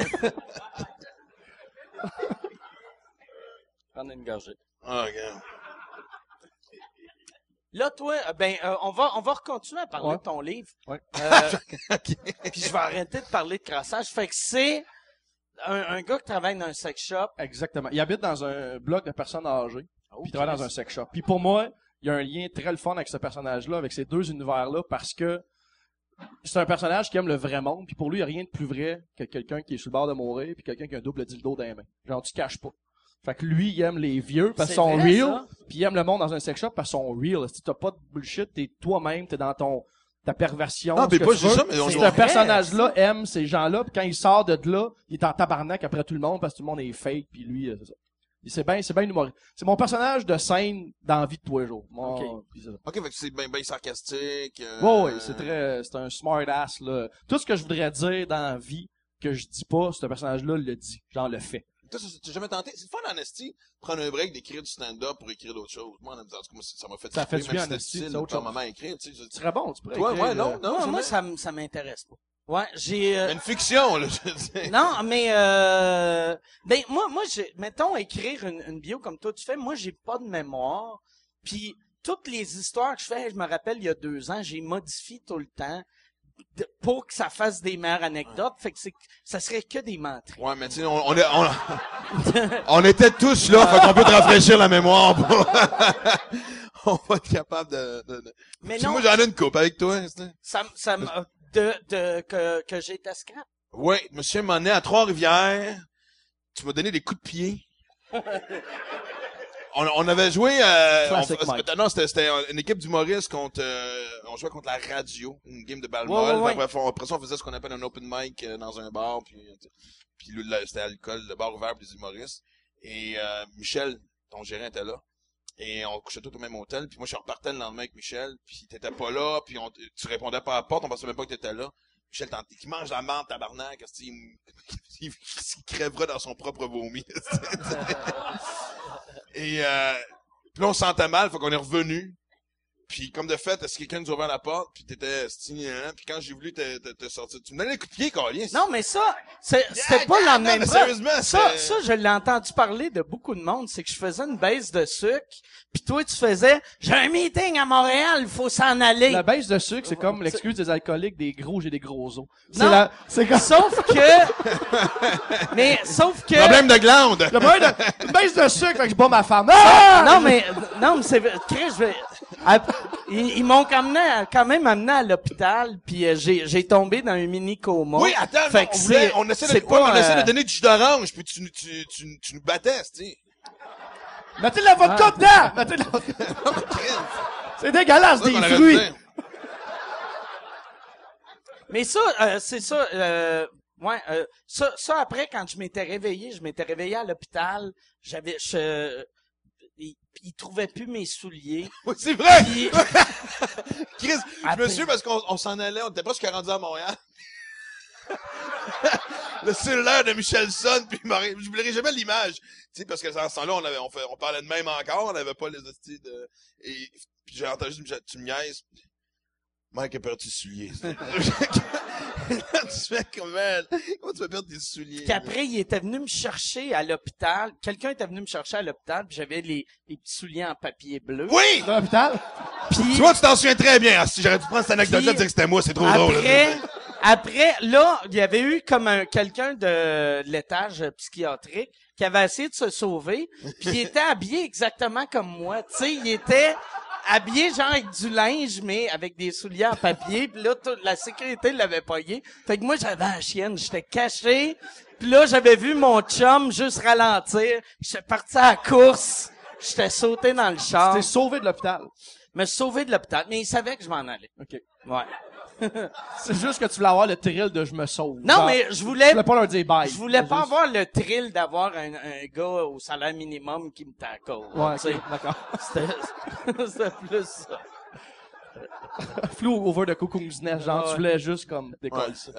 Prendre une gorgée. Ah, regarde. Là, toi, euh, ben, euh, on va, on va continuer à parler Ouais. de ton livre. Ouais. Euh, *laughs* Puis je vais arrêter de parler de crassage. Fait que c'est un, un gars qui travaille dans un sex shop. Exactement. Il habite dans un bloc de personnes âgées. Oh, Puis il travaille dans un sex shop. Puis pour moi, il y a un lien très le fun avec ce personnage-là, avec ces deux univers-là, parce que c'est un personnage qui aime le vrai monde, puis pour lui, il y a rien de plus vrai que quelqu'un qui est sur le bord de mourir, puis quelqu'un qui a un double dildo dans les mains. Genre, tu caches pas. Fait que lui, il aime les vieux parce qu'ils sont vrai, real, puis il aime le monde dans un sex shop parce qu'ils sont real. Si t'as pas de bullshit, t'es toi-même, t'es dans ton ta perversion. Ah, ce mais que pas tu juste veux. ça, mais on Ce personnage-là aime ces gens-là, puis quand il sort de là, il est en tabarnak après tout le monde parce que tout le monde est fake, puis lui, euh, c'est ça. C'est bien, c'est bien humoriste. C'est mon personnage de scène dans la vie de tous les jours. Moi, Ok. puis c'est ça. Ok, fait que c'est bien ben sarcastique. euh, Ouais, ouais, c'est très, c'est un smart ass, là. Tout ce que je voudrais dire dans la vie que je dis pas, ce personnage-là le dit. Genre, le fait. Toi, t'as jamais tenté? C'est fun en esti, prendre un break, d'écrire du stand-up pour écrire d'autres choses. Moi, en tout cas, moi, ça m'a fait Ça fait triper, du bien même en si esti, c'était c'est autre moment à écrire, tu sais. Ce serait bon, tu pourrais Toi, écrire, ouais, non, euh, non, moi, ça, m'intéresse pas. Ouais, j'ai... euh, Une fiction, là, je veux dire. Non, mais euh, ben moi, moi, j'ai, mettons écrire une, une bio comme toi tu fais. Moi, j'ai pas de mémoire. Puis toutes les histoires que je fais, je me rappelle il y a deux ans, j'ai modifié tout le temps de- pour que ça fasse des meilleures anecdotes. Fait que c'est, ça serait que des menteries. Ouais, mais tu sais, on, on, est- on, *laughs* on était tous là, fait qu'on peut te rafraîchir la mémoire. pour- *laughs* on va être capable de... de, de- Mais non, moi, j'en ai une coupe avec toi. sais. ça, ça me- de, de que que j'étais scrap. Oui, monsieur Monet, à Trois-Rivières, tu m'as donné des coups de pied. *laughs* on, on avait joué... Euh, on- non, c'était une équipe d'humoristes contre... euh, on jouait contre la radio, une game de balle Ouais, molle. ouais, ouais. On- après ça, on faisait ce qu'on appelle un open mic euh, dans un bar. Puis, euh, puis c'était alcool, le bar ouvert pour les humoristes. Et euh, Michel, ton gérant, était là. Et on couchait tous au même hôtel. Puis moi, je repartais le lendemain avec Michel. Puis t'étais pas là. Puis on, tu répondais pas à la porte. On pensait même pas que t'étais là. Michel, t'en- qui mange la menthe, tabarnak. Il, *laughs* il, il crèvera dans son propre vomi. *laughs* Et euh, puis là, on se sentait mal. Fait qu'on est revenu. Puis comme de fait, est-ce que quelqu'un nous a ouvert la porte? Puis t'étais esti, hein? Puis quand j'ai voulu te, te, te sortir, tu me donnais les coups de pied, Colin. Non, mais ça, c'est- c'était Yeah, pas le yeah, lendemain mais preuve. sérieusement, Ça, ça, je l'ai entendu parler de beaucoup de monde. C'est que je faisais une baisse de sucre, puis toi, tu faisais, j'ai un meeting à Montréal, il faut s'en aller. La baisse de sucre, c'est comme l'excuse des alcooliques, des gros, j'ai des gros os. C'est Non. la, c'est comme, Sauf que, *laughs* mais, sauf que, Problème de glande. le problème de, une baisse de sucre, fait que je bats ma femme. Ah! non, mais, non, mais c'est, Chris, je vais, ils, ils m'ont quand même, quand même amené à l'hôpital, puis euh, j'ai, j'ai tombé dans un mini coma. Oui, attends, Fait on, voulait, c'est- on essaie de, ouais, on essaie euh, de donner du jus d'orange, puis tu, tu, tu, tu nous battais, tu sais. Mettez de la vodka dedans! Mettez de la vodka. *laughs* C'est dégueulasse, des fruits. Mais ça, euh, c'est ça. Euh, ouais, euh, ça, ça après quand je m'étais réveillé, je m'étais réveillé à l'hôpital. J'avais, je, ils, ils trouvaient plus mes souliers. *laughs* Oui, c'est vrai! Puis, *laughs* Chris, je Après- me suis parce qu'on on s'en allait, on était presque rendu à Montréal. *laughs* le cellulaire de Michelson, puis il m'aurait- j'oublierai jamais l'image. Tu sais, parce que dans ce temps-là, on avait, on, fait, on parlait de même encore, on n'avait pas les hosties de, et, puis j'ai entendu, tu me niaises. Mike a perdu ses souliers. *laughs* *laughs* tu fais comment, comment tu vas perdre tes souliers? puis après, il était venu me chercher à l'hôpital. Quelqu'un était venu me chercher à l'hôpital, puis j'avais les, les petits souliers en papier bleu. Oui! Dans l'hôpital? Puis Tu vois, tu t'en souviens très bien. Si j'aurais dû prendre cette anecdote-là, dire que c'était moi, c'est trop drôle. après, après, là, il y avait eu comme un quelqu'un de l'étage psychiatrique qui avait essayé de se sauver, puis il était habillé exactement comme moi. Tu sais, il était habillé genre avec du linge, mais avec des souliers en papier. Puis là, tout- la sécurité l'avait payé. Fait que moi, j'avais la chienne, j'étais caché. Puis là, j'avais vu mon chum juste ralentir. J'étais parti à la course. J'étais sauté dans le char. T'es sauvé de l'hôpital. me suis sauvé de l'hôpital, mais il savait que je m'en allais. OK. Ouais. *laughs* C'est juste que tu voulais avoir le thrill de je me sauve. Non, Genre, mais je Je voulais voulais pas leur dire bye. Je voulais pas juste- avoir le thrill d'avoir un, un gars au salaire minimum qui me tacle. Ouais, tu sais. ok, d'accord. *laughs* C'était *laughs* c'était plus ça. Flew over the cuckoo's nest. Genre, Ouais. tu voulais juste comme Ouais, ça.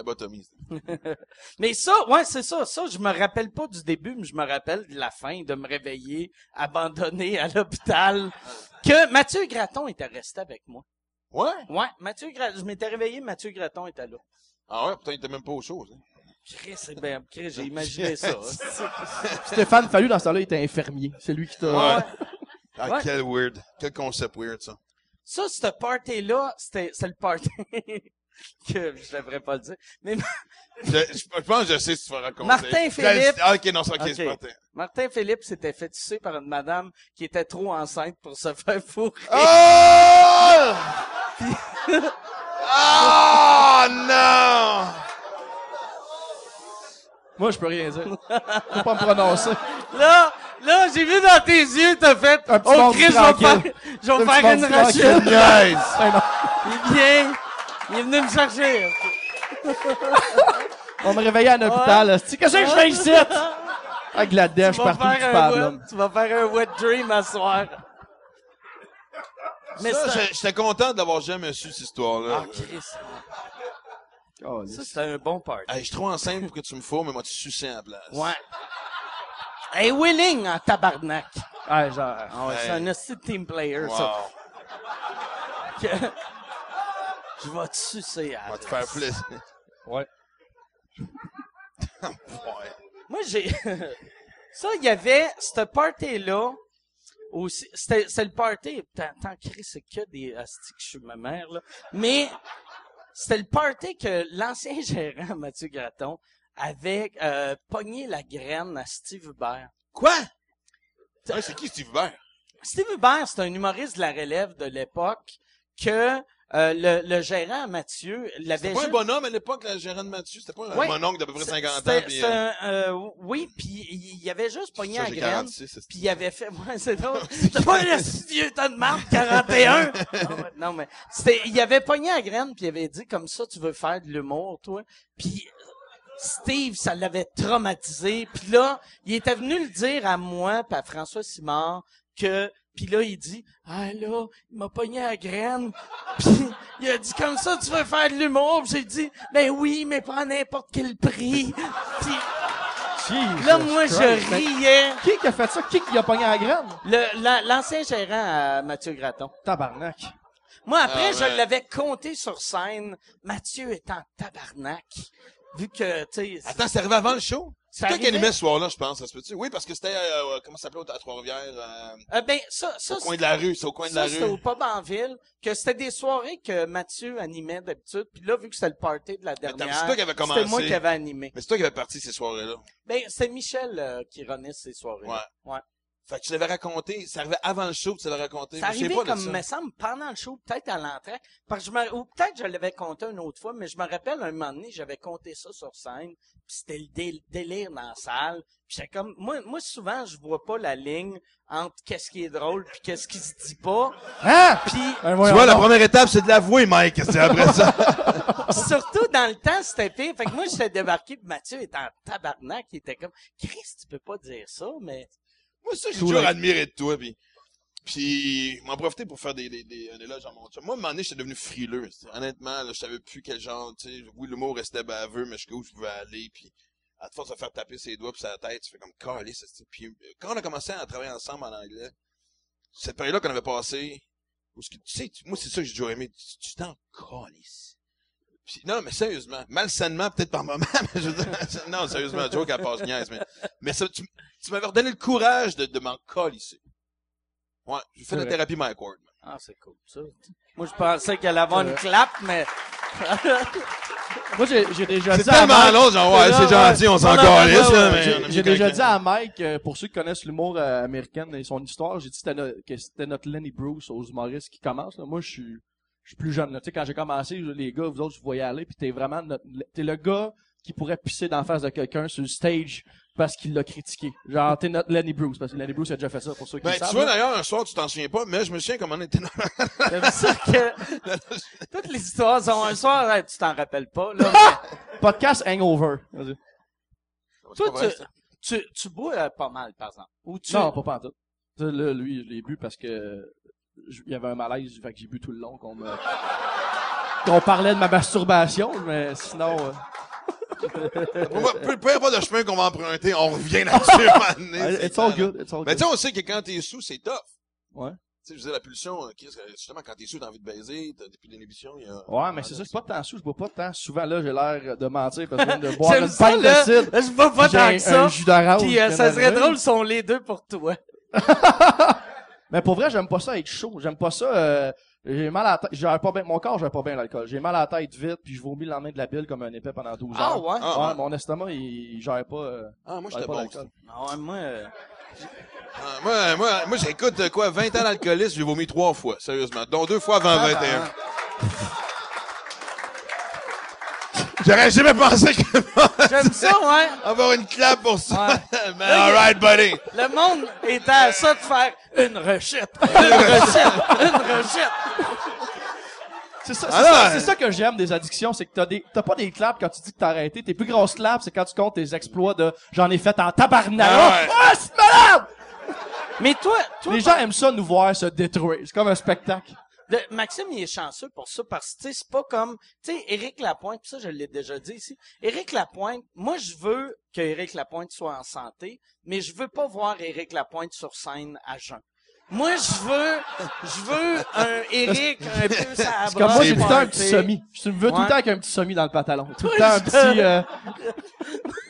Mais ça, ouais, c'est ça. Ça, je me rappelle pas du début, mais je me rappelle de la fin, de me réveiller, abandonné à l'hôpital. Que Mathieu Graton était resté avec moi. Ouais? Ouais, Mathieu Graton. Je m'étais réveillé, Mathieu Graton était là. Ah ouais, pourtant, il était même pas aux choses. hein. Chris, c'est bien, Chris, j'ai imaginé ça. *laughs* Stéphane Fallu, dans ce temps-là, il était infirmier. C'est lui qui t'a... Ouais. Ah, Ouais. quel weird. Quel concept weird, ça. Ça, ce party-là, c'était, c'est le party *laughs* que je devrais pas le dire. Mais Je, pense que je sais ce que tu vas raconter. Martin Philippe. Ah, ok, non, c'est ok, c'est Martin. Martin Philippe s'était fait tuer par une madame qui était trop enceinte pour se faire fourrer. Oh! *laughs* Puis... oh non! Moi, je peux rien dire. Je peux pas me prononcer. Là, là, j'ai vu dans tes yeux, t'as fait. Un petit oh, Chris, je vais faire, vais faire une rachette. Yes. Il vient. Il est venu me chercher. On me réveillait à l'hôpital. Ouais. Qu'est-ce que je fais ici? *laughs* Avec la dèche partout du. Tu vas faire un wet dream à soir. Mais Ça, j'étais content d'avoir jamais su cette histoire-là. ah, Chris, Oh, ça, c'était un bon party. Hey, je suis trop enceinte pour que tu me fous, mais moi, tu à la place. Ouais. Hey, willing en tabarnak. Ouais, genre. Ah ouais, Hey. C'est un hostie de team player, ça. Que- *laughs* Je vais te sucer à On va te faire plaisir. Ouais. *laughs* Ouais. Moi, j'ai... *laughs* ça, il y avait... Ce party-là... Aussi, c'était, c'était le party... Tant, tant Chris, c'est que des hosties que je suis ma mère, là. Mais... C'était le party que l'ancien *laughs* gérant, Mathieu Graton, avait euh, pogné la graine à Steve Hubert. Quoi? Ouais, c'est qui Steve Hubert? Steve Hubert, c'est un humoriste de la relève de l'époque que euh, le, le gérant Mathieu l'avait C'était pas un bonhomme à l'époque, le gérant de Mathieu? C'était pas un Ouais. mononcle d'à peu près 50 ans? Euh, un, euh, oui, puis il avait juste pogné à graine. 46, c'est- Puis il avait fait, ouais, c'est drôle. C'était pas un de vieux tas de marde, 41. non, ouais, non, mais c'était, il avait pogné à graine puis il avait dit comme ça, tu veux faire de l'humour, toi. Puis Steve, ça l'avait traumatisé. Puis là, il était venu le dire à moi puis à François Simard que puis là, il dit, ah là, il m'a pogné à graine. *laughs* Puis il a dit, comme ça, tu veux faire de l'humour? J'ai dit, ben oui, mais pas à n'importe quel prix. Puis Jesus là, moi, Christ. je riais. Qui qui a fait ça? Qui qui a pogné la graine? Le, la- l'ancien gérant à Mathieu Graton. Tabarnak. Moi, après, Ah, je l'avais compté sur scène. Mathieu est en tabarnak. Vu que, tu sais, Attends, c'est arrivé avant le show? Ça C'est toi qui arrivait- animait ce soir-là, je pense, ça se peut-tu? Oui, parce que c'était, euh, comment ça s'appelait au- à Trois-Rivières? euh, Euh, ben, ça, ça, au coin de la rue, c'est au coin de ça, la c'était rue. au pub en ville, que c'était des soirées que Mathieu animait d'habitude. Puis là, vu que c'était le party de la dernière, c'est toi qui avais c'était commencé. moi qui avais animé. Mais c'est toi qui avais parti ces soirées-là. Ben, c'était Michel euh, qui runait ces soirées. Ouais. ouais. Fait que tu l'avais raconté, ça arrivait avant le show que tu l'avais raconté. Ça arrivait comme, ça. me semble, pendant le show, peut-être à l'entrée. Parce que je me, ou peut-être je l'avais compté une autre fois, mais je me rappelle un moment donné, j'avais compté ça sur scène, puis c'était le dé- délire dans la salle. Puis j'étais comme, moi, moi, souvent, je vois pas la ligne entre qu'est-ce qui est drôle puis qu'est-ce qui se dit pas. Hein? Puis, Ben, Tu vois, la première étape, c'est de l'avouer, Mike. C'est après ça. surtout dans le temps, c'était pire. Fait que moi, j'étais débarqué, puis Mathieu était en tabarnak, il était comme, Chris, tu peux pas dire ça, mais Moi, ça, j'ai toujours admiré de toi, puis puis m'en profiter pour faire des, des, des, un éloge à mon chum. Moi, à un moment donné, j'étais devenu frileux. Honnêtement, là, je savais plus quel genre, tu sais, oui, l'humour restait baveux, mais jusqu'où je pouvais aller, puis à force de faire taper ses doigts pis sa tête, tu fais comme calé, ça, Puis quand on a commencé à travailler ensemble en anglais, cette période-là qu'on avait passée, où ce que, tu sais, moi, c'est ça que j'ai toujours aimé, tu tu t'en calisses. Puis, non, mais sérieusement, malsainement, peut-être par moment, *laughs* mais je veux dire, *laughs* non, sérieusement, joke à passe niaise, mais, mais ça, tu, tu m'avais redonné le courage de, de m'en calisser. Ouais, j'ai fait C'est la thérapie Mike Ward. man. ah, c'est cool, ça. Moi, je pensais qu'elle allait avoir C'est une vrai. clap, mais, *laughs* Moi, j'ai j'ai déjà C'est dit à tellement Mike... long, genre, ouais, c'est gentil, on s'en calisse, là, mais J'ai- déjà dit à Mike, euh, pour ceux qui connaissent l'humour euh, américain et son histoire, j'ai dit que c'était no- que c'était notre Lenny Bruce aux humoristes qui commence. là. Moi, je suis je suis plus jeune. là. Tu sais, quand j'ai commencé, les gars, vous autres, je vous voyais aller, puis t'es vraiment notre, t'es le gars qui pourrait pisser dans la face de quelqu'un sur le stage parce qu'il l'a critiqué. Genre, t'es notre Lenny Bruce, parce que Lenny Bruce a déjà fait ça, pour ceux qui Ben, le tu savent. vois, là. d'ailleurs, un soir, tu t'en souviens pas, mais je me souviens comment on était dans c'est *laughs* ça que, *laughs* toutes les histoires sont un soir, hey, tu t'en rappelles pas, là, *laughs* Podcast Hangover. Toi, vrai, tu, tu, tu bois euh, pas mal, par exemple. Ou tu, Non, pas pas en tout. Là, lui, je l'ai bu parce que il y avait un malaise, fait que j'ai bu tout le long qu'on me... qu'on parlait de ma masturbation, mais sinon... euh, peu, peu importe le chemin qu'on va emprunter, on revient là-dessus It's all good, it's all Mais good. tu sais, on sait que quand t'es sous, c'est tough. Ouais. Tu sais, je veux dire, la pulsion, euh, euh, justement, quand t'es sous, t'as envie de baiser, t'as depuis l'inhibition, il y a... Ouais, mais c'est ça, c'est pas tant sous, je bois pas tant. Souvent, là, j'ai l'air de mentir parce que je viens de *laughs* boire une pinte là. de cidre. Je bois pas tant que ça. un jus d'orange. Puis euh, qui ça vient serait drôle, sont les deux pour toi. *laughs* Mais pour vrai, j'aime pas ça être chaud. J'aime pas ça, euh, j'ai mal à la tête, gère pas bien, mon corps gère pas bien l'alcool. J'ai mal à la tête vite, puis je vomis le lendemain de la bile comme un épais pendant 12 Ah heures. ouais? Ah, Ouais, ouais. mon estomac, il, il gère pas, euh, Ah, moi, j'étais pas bon. l'alcool. Ah ouais, moi, euh, Ah, moi, moi, moi, j'écoute, euh, quoi, 20 ans d'alcoolisme, j'ai vomi trois fois, sérieusement. Dont deux fois avant Ah, 21. J'aurais jamais pensé que *laughs* J'aime ça, ouais. avoir une clap pour ça. Ouais. *laughs* Mais alright, buddy. Le monde était à ça de faire une rechette, *laughs* une rechette, une rechette. C'est ça, c'est Ah ça, c'est ça que j'aime des addictions, c'est que t'as des, t'as pas des claps quand tu dis que t'as arrêté. Tes plus grosses claps, c'est quand tu comptes tes exploits de j'en ai fait en tabarnak. Ah ouais. Ah, c'est malade! Mais toi, toi, Les gens aiment ça nous voir se détruire. C'est comme un spectacle. Maxime, il est chanceux pour ça parce que, c'est pas comme, tu sais, Éric Lapointe, pis ça, je l'ai déjà dit ici. Éric Lapointe, moi, je veux que Éric Lapointe soit en santé, mais je veux pas voir Éric Lapointe sur scène à jeun. Moi, je veux, je veux un Éric un peu *laughs* C'est comme moi, j'ai tout le temps un petit semi. Je me veux tout le temps avec un petit semi dans le pantalon. Tout le temps un petit, euh, *laughs*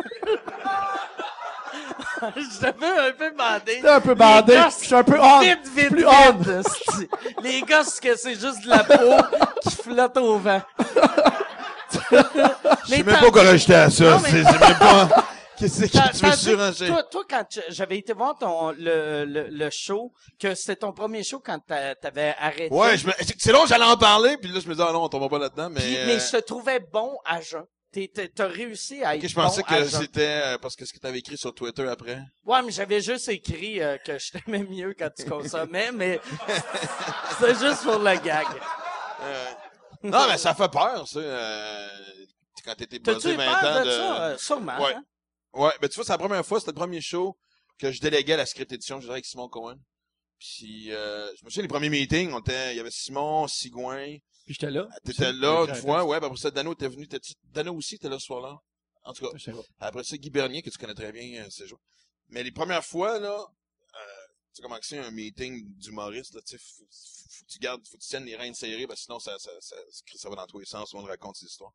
*laughs* je te veux un peu bandé. un peu bandé. Les Je suis un peu on. Vite, vite, plus vite. on. Les gosses que c'est juste de la peau qui flotte au vent. *laughs* Je sais même pas quoi rajouter à ça. Mais- C'est même pas... *laughs* Qu'est-ce que tu veux dit- surencher? Toi, toi, quand j'avais été voir ton, le, le, le show, que c'était ton premier show quand t'a- t'avais arrêté? Ouais, je me... c'est long, j'allais en parler, puis là, je me dis, ah non, on tombe pas là-dedans, mais... Puis- euh, mais je te trouvais bon à jeun. T'as réussi à être ok, je pensais bon que c'était euh, parce que ce que t'avais écrit sur Twitter après. Ouais, mais j'avais juste écrit euh, que je t'aimais mieux quand tu consommais, mais *laughs* c'est juste pour le gag. Euh, non, mais ça fait peur, ça. Euh, quand t'étais buzzé eu 20 peur ans de, de... ça? Sûrement. Ouais. hein? Ouais, ben tu vois, c'est la première fois, c'était le premier show que je déléguais à la script édition, je dirais avec Simon Cohen. Puis euh, je me souviens les premiers meetings, on était, il y avait Simon, Sigouin, Puis j'étais là. t'étais là une fois, ouais, puis après ça Dano était venu, Dano aussi était là ce soir-là? En tout cas, après ça Guy Bernier que tu connais très bien euh, ces jours. Mais les premières fois là, euh, tu sais comment que c'est un meeting d'humoriste là, tu sais, faut, faut que tu gardes, faut que tu tiennes les reins serrées parce que sinon ça ça ça, ça, va dans tous les sens, on raconte ses histoires.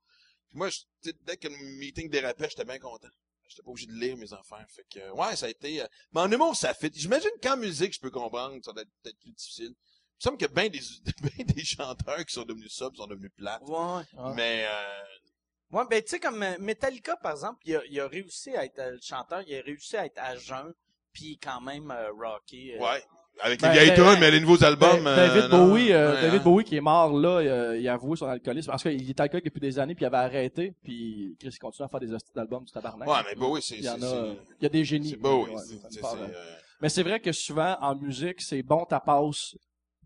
Puis moi, dès que le meeting dérapait, j'étais bien content. J'étais pas obligé de lire mes affaires. Fait que, ouais, ça a été, euh, mais en humour, ça fait. J'imagine qu'en musique, je peux comprendre, ça doit être peut-être plus difficile. Il me semble que ben des, *laughs* ben des chanteurs qui sont devenus subs sont devenus plates. Ouais. Ouais. Mais, euh, Ouais, ben, tu sais, comme euh, Metallica, par exemple, il a, il a réussi à être euh, le chanteur, il a réussi à être à jeun, puis quand même euh, rocké. euh. ouais. Avec Ben, les vieilles ben, tunes, ben, mais les nouveaux albums. Ben, euh, David non. Bowie, euh, Ouais, David hein. Bowie qui est mort là, euh, il a avoué son alcoolisme parce qu'il est alcoolique depuis des années puis il avait arrêté puis Chris il continue à faire des hosties d'albums du tabarnak. Ouais, mais Bowie, c'est, il y en a, c'est, il y a des génies. c'est Bowie. Ouais, c'est, ça me c'est, parle, c'est, hein. euh, Mais c'est vrai que souvent en musique c'est bon ta passe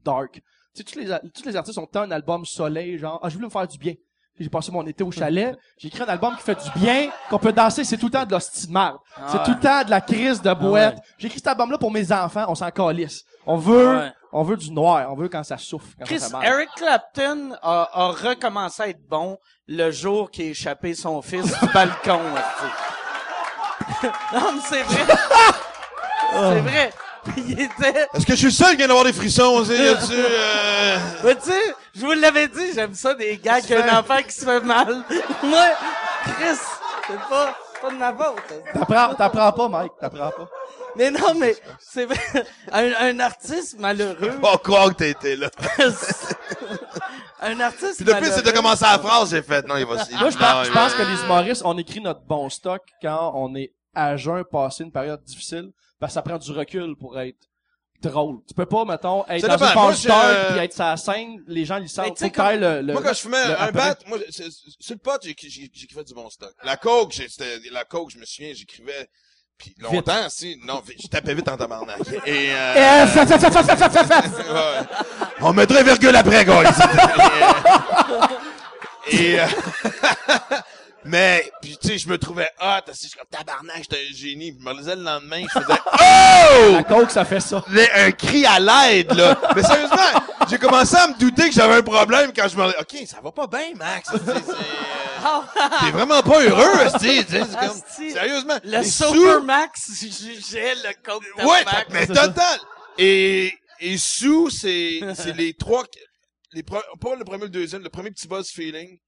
dark. Tu sais tous les tous les artistes ont tant un album soleil genre ah je voulais me faire du bien. J'ai passé mon été au chalet, j'ai écrit un album qui fait du bien, qu'on peut danser, c'est tout le temps de l'hostie de merde. Ah c'est ouais. tout le temps de la crise de boîte. ouais. J'ai écrit cet album-là pour mes enfants, on s'en calisse. On veut, Ouais. on veut du noir, on veut quand ça souffle, quand Chris, ça. Eric Clapton a, a recommencé à être bon le jour qu'il a échappé son fils du *laughs* balcon. *laughs* non, mais c'est vrai. *laughs* c'est vrai. *laughs* Il était... Est-ce que je suis le seul qui vient d'avoir des frissons, aussi, là-dessus, euh... Mais tu sais, je vous l'avais dit, j'aime ça des gars qui ont un enfant qui se fait mal. *laughs* Moi, Chris, c'est pas, c'est pas de ma faute. T'apprends, t'apprends pas, Mike, t'apprends pas. Mais non, mais c'est. *laughs* Un, un artiste malheureux. Pas croire que t'as été là. un artiste Puis depuis, c'est de commencer la phrase, j'ai fait, non, il va, il- Moi, je pense, je pense que les humoristes, on écrit notre bon stock quand on est à jeun passer une période difficile parce ça prend du recul pour être drôle. Tu peux pas, mettons, être dans être sa scène, les gens, ils savent. Moi, quand je fumais un bat, moi, sur le pot, j'écrivais du bon stock. La coke, la coke, je me souviens, j'écrivais, puis longtemps, si, non, je tapais vite en tabarnak. Et. On mettrait virgule après, guys! *laughs* et, euh... *laughs* euh *laughs* mais, puis tu sais, je me trouvais hot, je suis comme tabarnak, j'étais un génie. Puis je me relisais le lendemain, je faisais *laughs* Oh! La coke, ça fait ça. Les- un cri à l'aide, là. Mais sérieusement, j'ai commencé à me douter que j'avais un problème quand je me OK, ça va pas bien, Max. Tu sais, c'est, euh, T'es vraiment pas heureux, esti, tu sais, c'est comme, sérieusement. Le les sous- Supermax jugeait le coke Ouais, mais total. Et, et sous, c'est, c'est les trois, les pas le premier, le deuxième, le premier petit buzz feeling.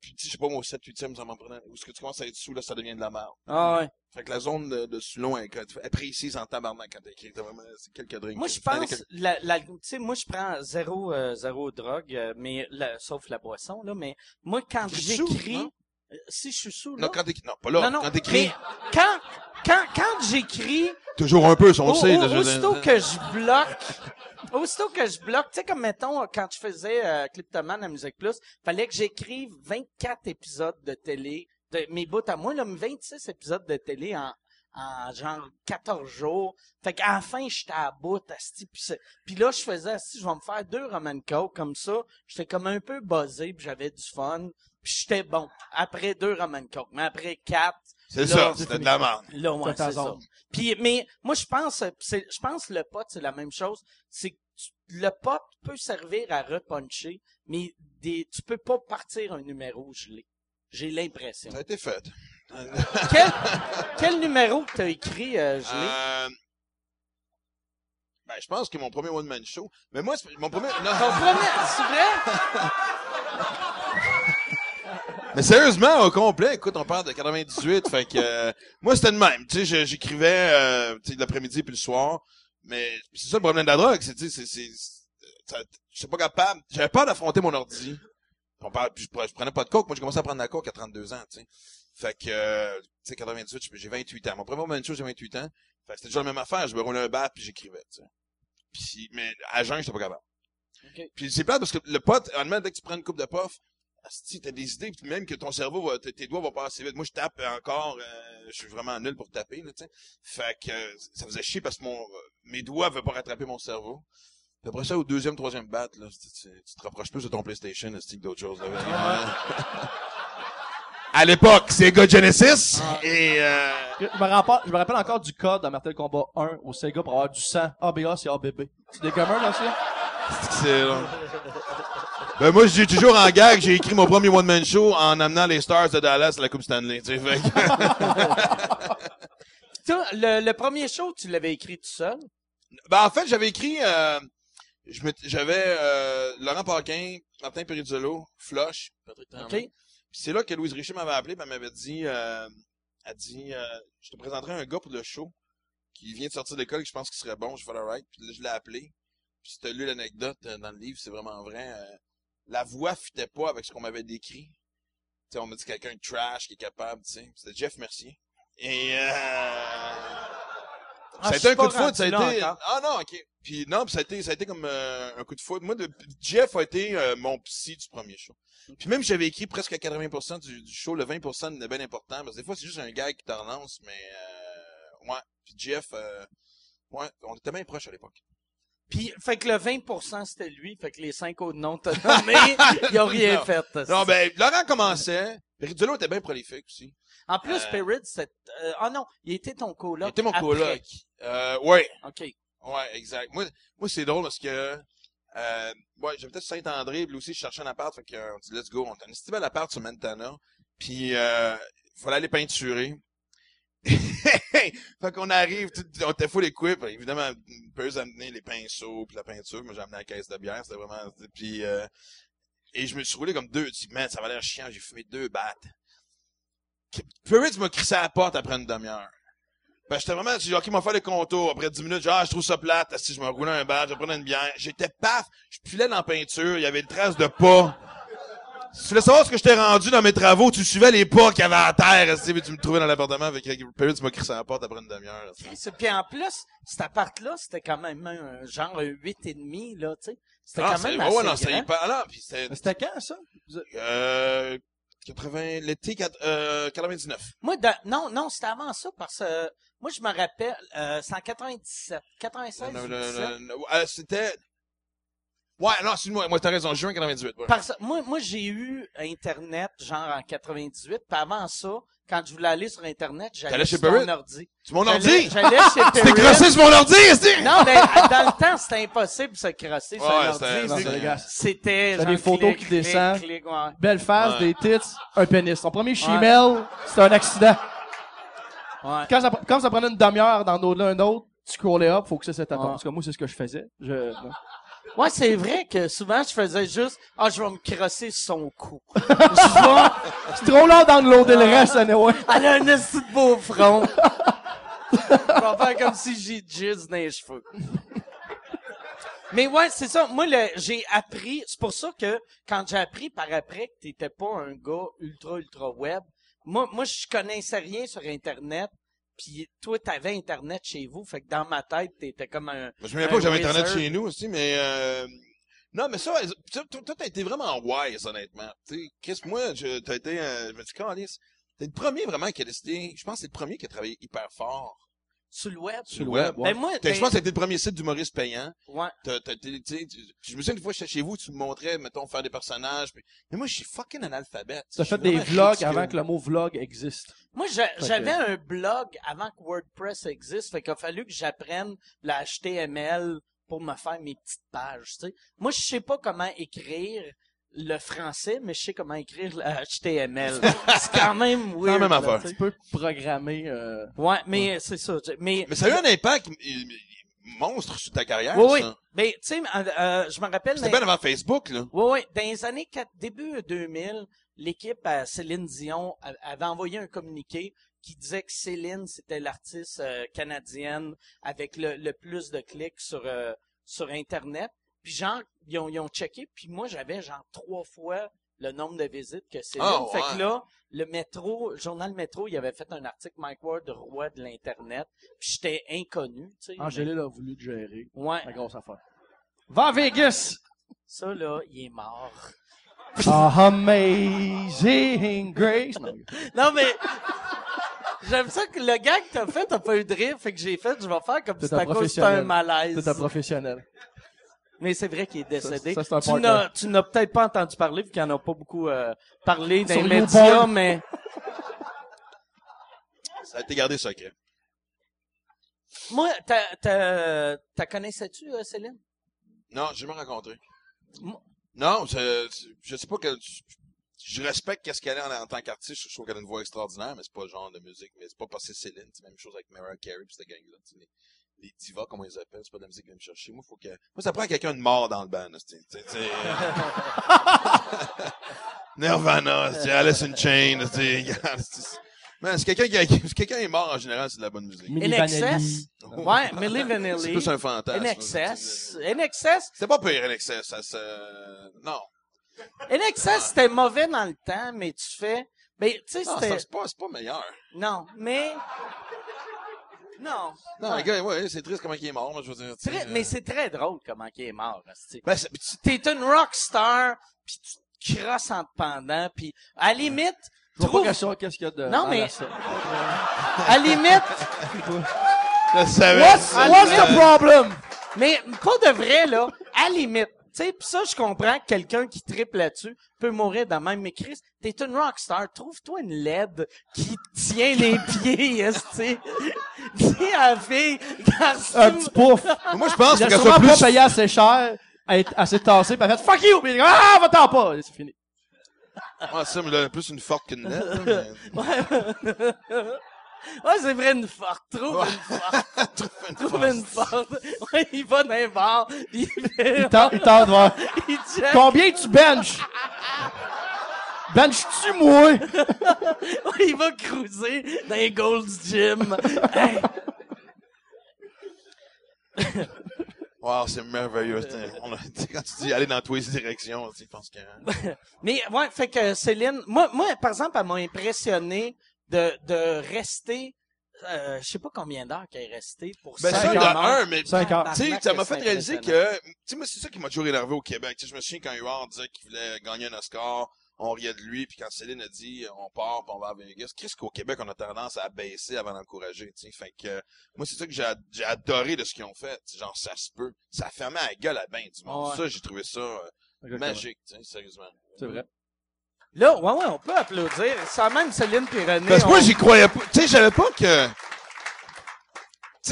Puis, tu sais, je sais pas, moi, au 7, 8e, ça m'en prenait. Où est-ce que tu commences à être sous, là, ça devient de la merde. Ah ouais. Fait que la zone de, de sous-long est, est précise en tabarnak quand t'écris. T'as vraiment, c'est quelques drinks. Moi, je pense, quelques- la, la, tu sais, moi, je prends zéro, euh, zéro drogue, euh, mais, la- sauf la boisson, là, mais moi, quand j'écris, non? Euh, si je suis sous, Non, là. quand t'écris, non, pas là. non, non, quand t'écris, quand, quand, quand j'écris, toujours un peu, on au- le sait. au- aussitôt que je bloque, aussitôt que je bloque, tu sais, comme mettons, quand je faisais euh, Cliptoman à Musique Plus, fallait que j'écrive 24 épisodes de télé, de mes bouts à moi, là, 26 épisodes de télé en, en genre 14 jours. Fait qu'à la fin, j'étais à bout, asti, puis, là, je faisais, asti, je vais me faire deux Roman Coke, comme ça. J'étais comme un peu buzzé, puis j'avais du fun. Puis j'étais bon. Après deux Roman Coke. Mais après quatre, C'est ça, c'est c'était de la merde. Là, ouais, c'est ça. Puis, mais moi, je pense, c'est, je pense que le pot, c'est la même chose. C'est que tu- le pot peut servir à repuncher, mais des, tu peux pas partir un numéro gelé. J'ai l'impression. Ça a été fait. *laughs* quel, quel numéro que t'as écrit, euh, gelé? Euh, ben, je pense que mon premier one-man show. Mais moi, c'est- mon premier, non. Ton premier, c'est vrai? *laughs* Mais sérieusement, au complet, écoute, on parle de 98, fait que, euh, moi, c'était le même. Tu sais, j'écrivais, euh, tu sais, l'après-midi puis le soir. Mais c'est ça le problème de la drogue, c'est, tu sais, c'est, c'est, pas capable. J'avais peur d'affronter mon ordi. On parle, puis je, pre- je prenais pas de coke. Moi, j'ai commencé à prendre de la coke à 32 ans, tu sais. Fait que, euh, tu sais, 98, j'ai 28 ans. Mon premier one-man show, j'ai 28 ans. Fait que c'était déjà la même affaire. Je me roulais un bat puis j'écrivais, tu sais. Puis, mais à jeun, j'étais pas capable. Ok. Puis c'est plate parce que le pote, honnêtement, dès que tu prends une coupe de puff, si t'as des idées, puis même que ton cerveau va, tes doigts vont pas assez vite. Moi, je tape encore, euh, je suis vraiment nul pour taper, là, tu sais. Fait que euh, ça faisait chier parce que mon, mes doigts veulent pas rattraper mon cerveau. Puis après ça, au deuxième, troisième bat, là, tu, tu- tu te rapproches plus de ton PlayStation, là, que d'autres choses. Là, à l'époque, c'est Sega Genesis, et euh, Je me, rappelle, je me rappelle encore du code dans Mortal Kombat 1 au Sega pour avoir du sang. ABA, c'est ABB. C'est des communs, là, ça? c'est long. Ben moi, j'ai toujours en gag, j'ai écrit mon premier one-man show en amenant les Stars de Dallas à la Coupe Stanley, tu sais, *laughs* le, le premier show, tu l'avais écrit tout seul? Ben, en fait, j'avais écrit, euh, je j'avais euh, Laurent Paquin, Martin Perizzolo, Flush, Patrick Tremblay. OK? Puis c'est là que Louise Richer m'avait appelé, elle m'avait dit, euh, elle dit, euh, je te présenterai un gars pour le show qui vient de sortir d'école, que je pense qu'il serait bon, je fais le right. Puis là, je l'ai appelé. Puis si t'as lu l'anecdote euh, dans le livre, c'est vraiment vrai. La voix fitait pas avec ce qu'on m'avait décrit. On m'a dit quelqu'un de trash qui est capable, tu sais. C'était Jeff Mercier. Et euh, Ah, ça a été un coup de foudre, ça a été. encore. Ah non, ok. Puis non, puis ça a été, ça a été comme euh, un coup de foudre. Moi, de, Jeff a été euh, mon psy du premier show. Puis même j'avais écrit presque à 80% du, du show, le 20% est bien important parce que des fois c'est juste un gag qui te relance, mais euh, ouais. Puis Jeff, euh, ouais, on était bien proches à l'époque. Puis, fait que le 20%, c'était lui. Fait que les cinq autres noms t'as nommés, *laughs* ils ont rien Non. fait. Non, ben Laurent commençait. Perizzolo était bien prolifique aussi. En plus, euh, c'est... euh, ah non, il était ton coloc Il était mon après. coloc. Euh, ouais. OK. Ouais, exact. Moi, moi c'est drôle parce que euh, ouais, j'habitais sur Saint-André, puis lui aussi je cherchais un appart, fait qu'on dit let's go, on a un petit bel appart sur Montana. Puis euh, il fallait aller peinturer. *laughs* fait qu'on arrive, on était full équipe, évidemment, Peuse a amené les pinceaux puis la peinture, moi j'ai amené la caisse de bière, c'était vraiment puis euh, et je me suis roulé comme deux, dis man, ça va l'air chiant, j'ai fumé deux battes. Peuse m'a crissé à la porte après une demi-heure. Ben, j'étais vraiment, j'ai OK, m'a fait les contours. Après 10 minutes, j'ai ah, je trouve ça plate. Si je me roulais un badge, je prenais une bière. J'étais paf. Je pilais dans la peinture. Il y avait une trace de pas. Si tu voulais savoir ce que j'étais rendu dans mes travaux, tu suivais les pas qu'il y avait à terre, puis tu me trouvais dans l'appartement avec Perry, tu m'as crissé à la porte après une demi-heure. Puis en plus, cet appart-là, c'était quand même un genre un 8,5, là, tu sais. C'était Ah, quand c'est- même assez ouais, non, c'était grand. hyper, ah, non, puis c'était, Mais C'était quand, ça? Euh, 80, l'été, euh, 99. Moi, dans- non, non, c'était avant ça, parce que euh, moi, je me rappelle, euh, c'est en 97, 96 Non, ou non, 17. non, non, euh, c'était, ouais, non, excuse-moi, moi, t'as raison, juin 98, ouais. Parce que moi, moi j'ai eu Internet, genre en 98, puis avant ça, quand je voulais aller sur Internet, j'allais chez sur mon ordi. C'est mon J'allais- ordi! J'allais chez *laughs* T'es Perry. crossé sur mon ordi, esti! Non, mais dans le temps, c'était impossible de se crosser sur Ouais, un c'était- ordi. C'était T'as genre des photos clic, qui descendent. Belle face, Ouais. des tits, un pénis. Son premier chimel, c'était un accident. Ouais. Quand ça, quand ça prenait une demi-heure dans l'un un autre, tu scrollais up, faut que ça s'attende. Ouais. Parce que moi, c'est ce que je faisais. Je, Ouais, c'est vrai que souvent, je faisais juste, ah, je vais me crosser son cou. je vais, *laughs* c'est trop long d'enloader le reste, anyway. *laughs* elle a un esti de beau front. je vais faire comme si j'ai jizz dans les cheveux. Mais ouais, c'est ça. Moi, le, j'ai appris, c'est pour ça que quand j'ai appris par après que t'étais pas un gars ultra, ultra web, moi, moi, je connaissais rien sur Internet. Puis toi, t'avais Internet chez vous, fait que dans ma tête, t'étais comme un... Je me souviens pas que j'avais Internet chez nous aussi, mais euh, non, mais ça, toi, t'as été vraiment wise, honnêtement. Sais, Chris, moi, je, t'as été, euh, je me dis, t'es le premier vraiment qui a décidé, je pense que c'est le premier qui a travaillé hyper fort. Sur le web? Sur le web, Ben moi, T'as- ben- Je pense que c'était le premier site d'humoriste payant. ouais. T'as, t'as, t'es- tu je me souviens une fois, j'étais chez vous, tu me montrais, mettons, faire des personnages. puis- Mais moi, je suis fucking analphabète. T'as fait des vlogs ridicule. avant que le mot vlog existe. Moi, j'avais un blog avant que WordPress existe, fait qu'il a fallu que j'apprenne le HTML pour me faire mes petites pages, tu sais. Moi, je sais pas comment écrire le français, mais je sais comment écrire le HTML. *laughs* c'est quand même weird. la même là, affaire. tu peux programmer... Euh... Ouais, mais c'est ça. tu sais. Mais, Mais ça a eu un impact monstre sur ta carrière, oui, oui. Ben, tu sais, euh, euh, je me rappelle... C'était bien avant Facebook, là. Oui, oui. Dans les années 4, début 2000, l'équipe à Céline Dion avait envoyé un communiqué qui disait que Céline, c'était l'artiste euh, canadienne avec le, le plus de clics sur, euh, sur Internet. Puis genre, ils ont, ils ont checké, puis moi, j'avais genre trois fois le nombre de visites que Céline. Ah, fait ouais. que là, le métro, le journal Métro, il avait fait un article Mike Ward, roi de l'Internet. Puis j'étais inconnu, tu sais. Angélil a voulu te gérer. Ouais. La grosse affaire. Va à Vegas! Ça, là, il est mort. Ah, amazing grace. Non, *laughs* Non, mais. J'aime ça que le gag que t'as fait, t'as pas eu de rire, fait que j'ai fait, je vais faire comme C'est si professionnel. un malaise. c'est un professionnel. Mais c'est vrai qu'il est décédé. Ça, ça, tu n'as, peut-être pas entendu parler, vu qu'il en a pas beaucoup euh, parlé dans Sur les médias, mais Ça a été gardé secret. moi, t'as, connaissais-tu, euh, Céline? Non, j'ai jamais rencontré. Moi- Non, je, je sais pas que, je respecte qu'est-ce qu'elle est en, en tant qu'artiste. Je trouve qu'elle a une voix extraordinaire, mais c'est pas le genre de musique. Mais c'est pas parce que c'est Céline. C'est la même chose avec Mariah Carey pis cette gang-là. Les, divas, comment ils les appellent, c'est pas de la musique qui vient me chercher. Moi, faut que, moi, ça prend quelqu'un de mort dans le band, là, tu sais, tu sais, euh, *laughs* Nirvana, sais, Alice in Chain, c'est- Man, c'est quelqu'un qui a, *laughs* si quelqu'un est mort, en général, c'est de la bonne musique. NXS? Vanilli. Ouais, Milli C'est Vanilli. plus un fantasme. NXS. NXS. C'était pas pire, NXS, ça se, non. NXS, c'était mauvais dans le temps, mais tu fais, ben, tu sais, c'était, c'est pas, c'est pas meilleur. non, mais, non. Non, Ouais. le gars, ouais, c'est triste comment il est mort, moi, je veux dire. tu sais, Très- euh, mais c'est très drôle comment il est mort. Ben, c'est- tu- T'es une rockstar, puis tu te crosses en te pendant, puis à la limite, Je vois trouve- pas qu'est-ce qu'il y a de... Non, dans mais- la à la limite, je savais. What's, what's the problem? mais pas de vrai, là, à la limite. Tu sais, pis ça, je comprends que quelqu'un qui triple là-dessus peut mourir de même. Mais Chris, t'es une rockstar. Trouve-toi une LED qui tient les *laughs* pieds, esti. À la fille, Un petit pouf. Moi, je pense Il a qu'elle sûrement soit pas plus... payé assez cher, à être assez tassé, pis elle fait fuck you! Pis il dit, ah, va-t'en pas! Et C'est fini. Ah, ça, mais là, plus une forte qu'une lettre. mais- *laughs* Ouais, c'est vrai, une forte. Trouve une forte. *laughs* Trouve une forte. Ouais, il va dans les bars. Il, Il tente, il tente voir. Combien tu benches? Benches-tu, moi? *laughs* Il va cruiser dans les Gold's Gym. Hey, *laughs* Wow, c'est merveilleux. on a- *laughs* quand tu dis aller dans toutes les directions, tu sais, je pense que... Mais ouais, fait que Céline, moi, moi, par exemple, elle m'a impressionné de, de rester. Euh, je sais pas combien d'heures qu'elle est restée pour Ben, ça, un, mais... Cinq heures. Tu sais, ça m'a fait réaliser que, tu sais, moi, c'est ça qui m'a toujours énervé au Québec. Tu sais, je me souviens quand Huard disait qu'il voulait gagner un Oscar, on riait de lui, puis quand Céline a dit, on part, puis on va à Vegas, qu'est-ce qu'au Québec, on a tendance à baisser avant d'encourager, tu sais? Fait que, euh, moi, c'est ça que j'ai, ad- j'ai adoré de ce qu'ils ont fait. Genre, ça se peut. Ça fermait à la gueule à ben du monde. Ouais. Ça, j'ai trouvé ça euh, magique, tu sais, sérieusement. C'est vrai. Là, ouais, ouais, on peut applaudir. Sans même Céline puis René. Parce que moi, j'y croyais pas. Tu sais, j'avais pas que. Tu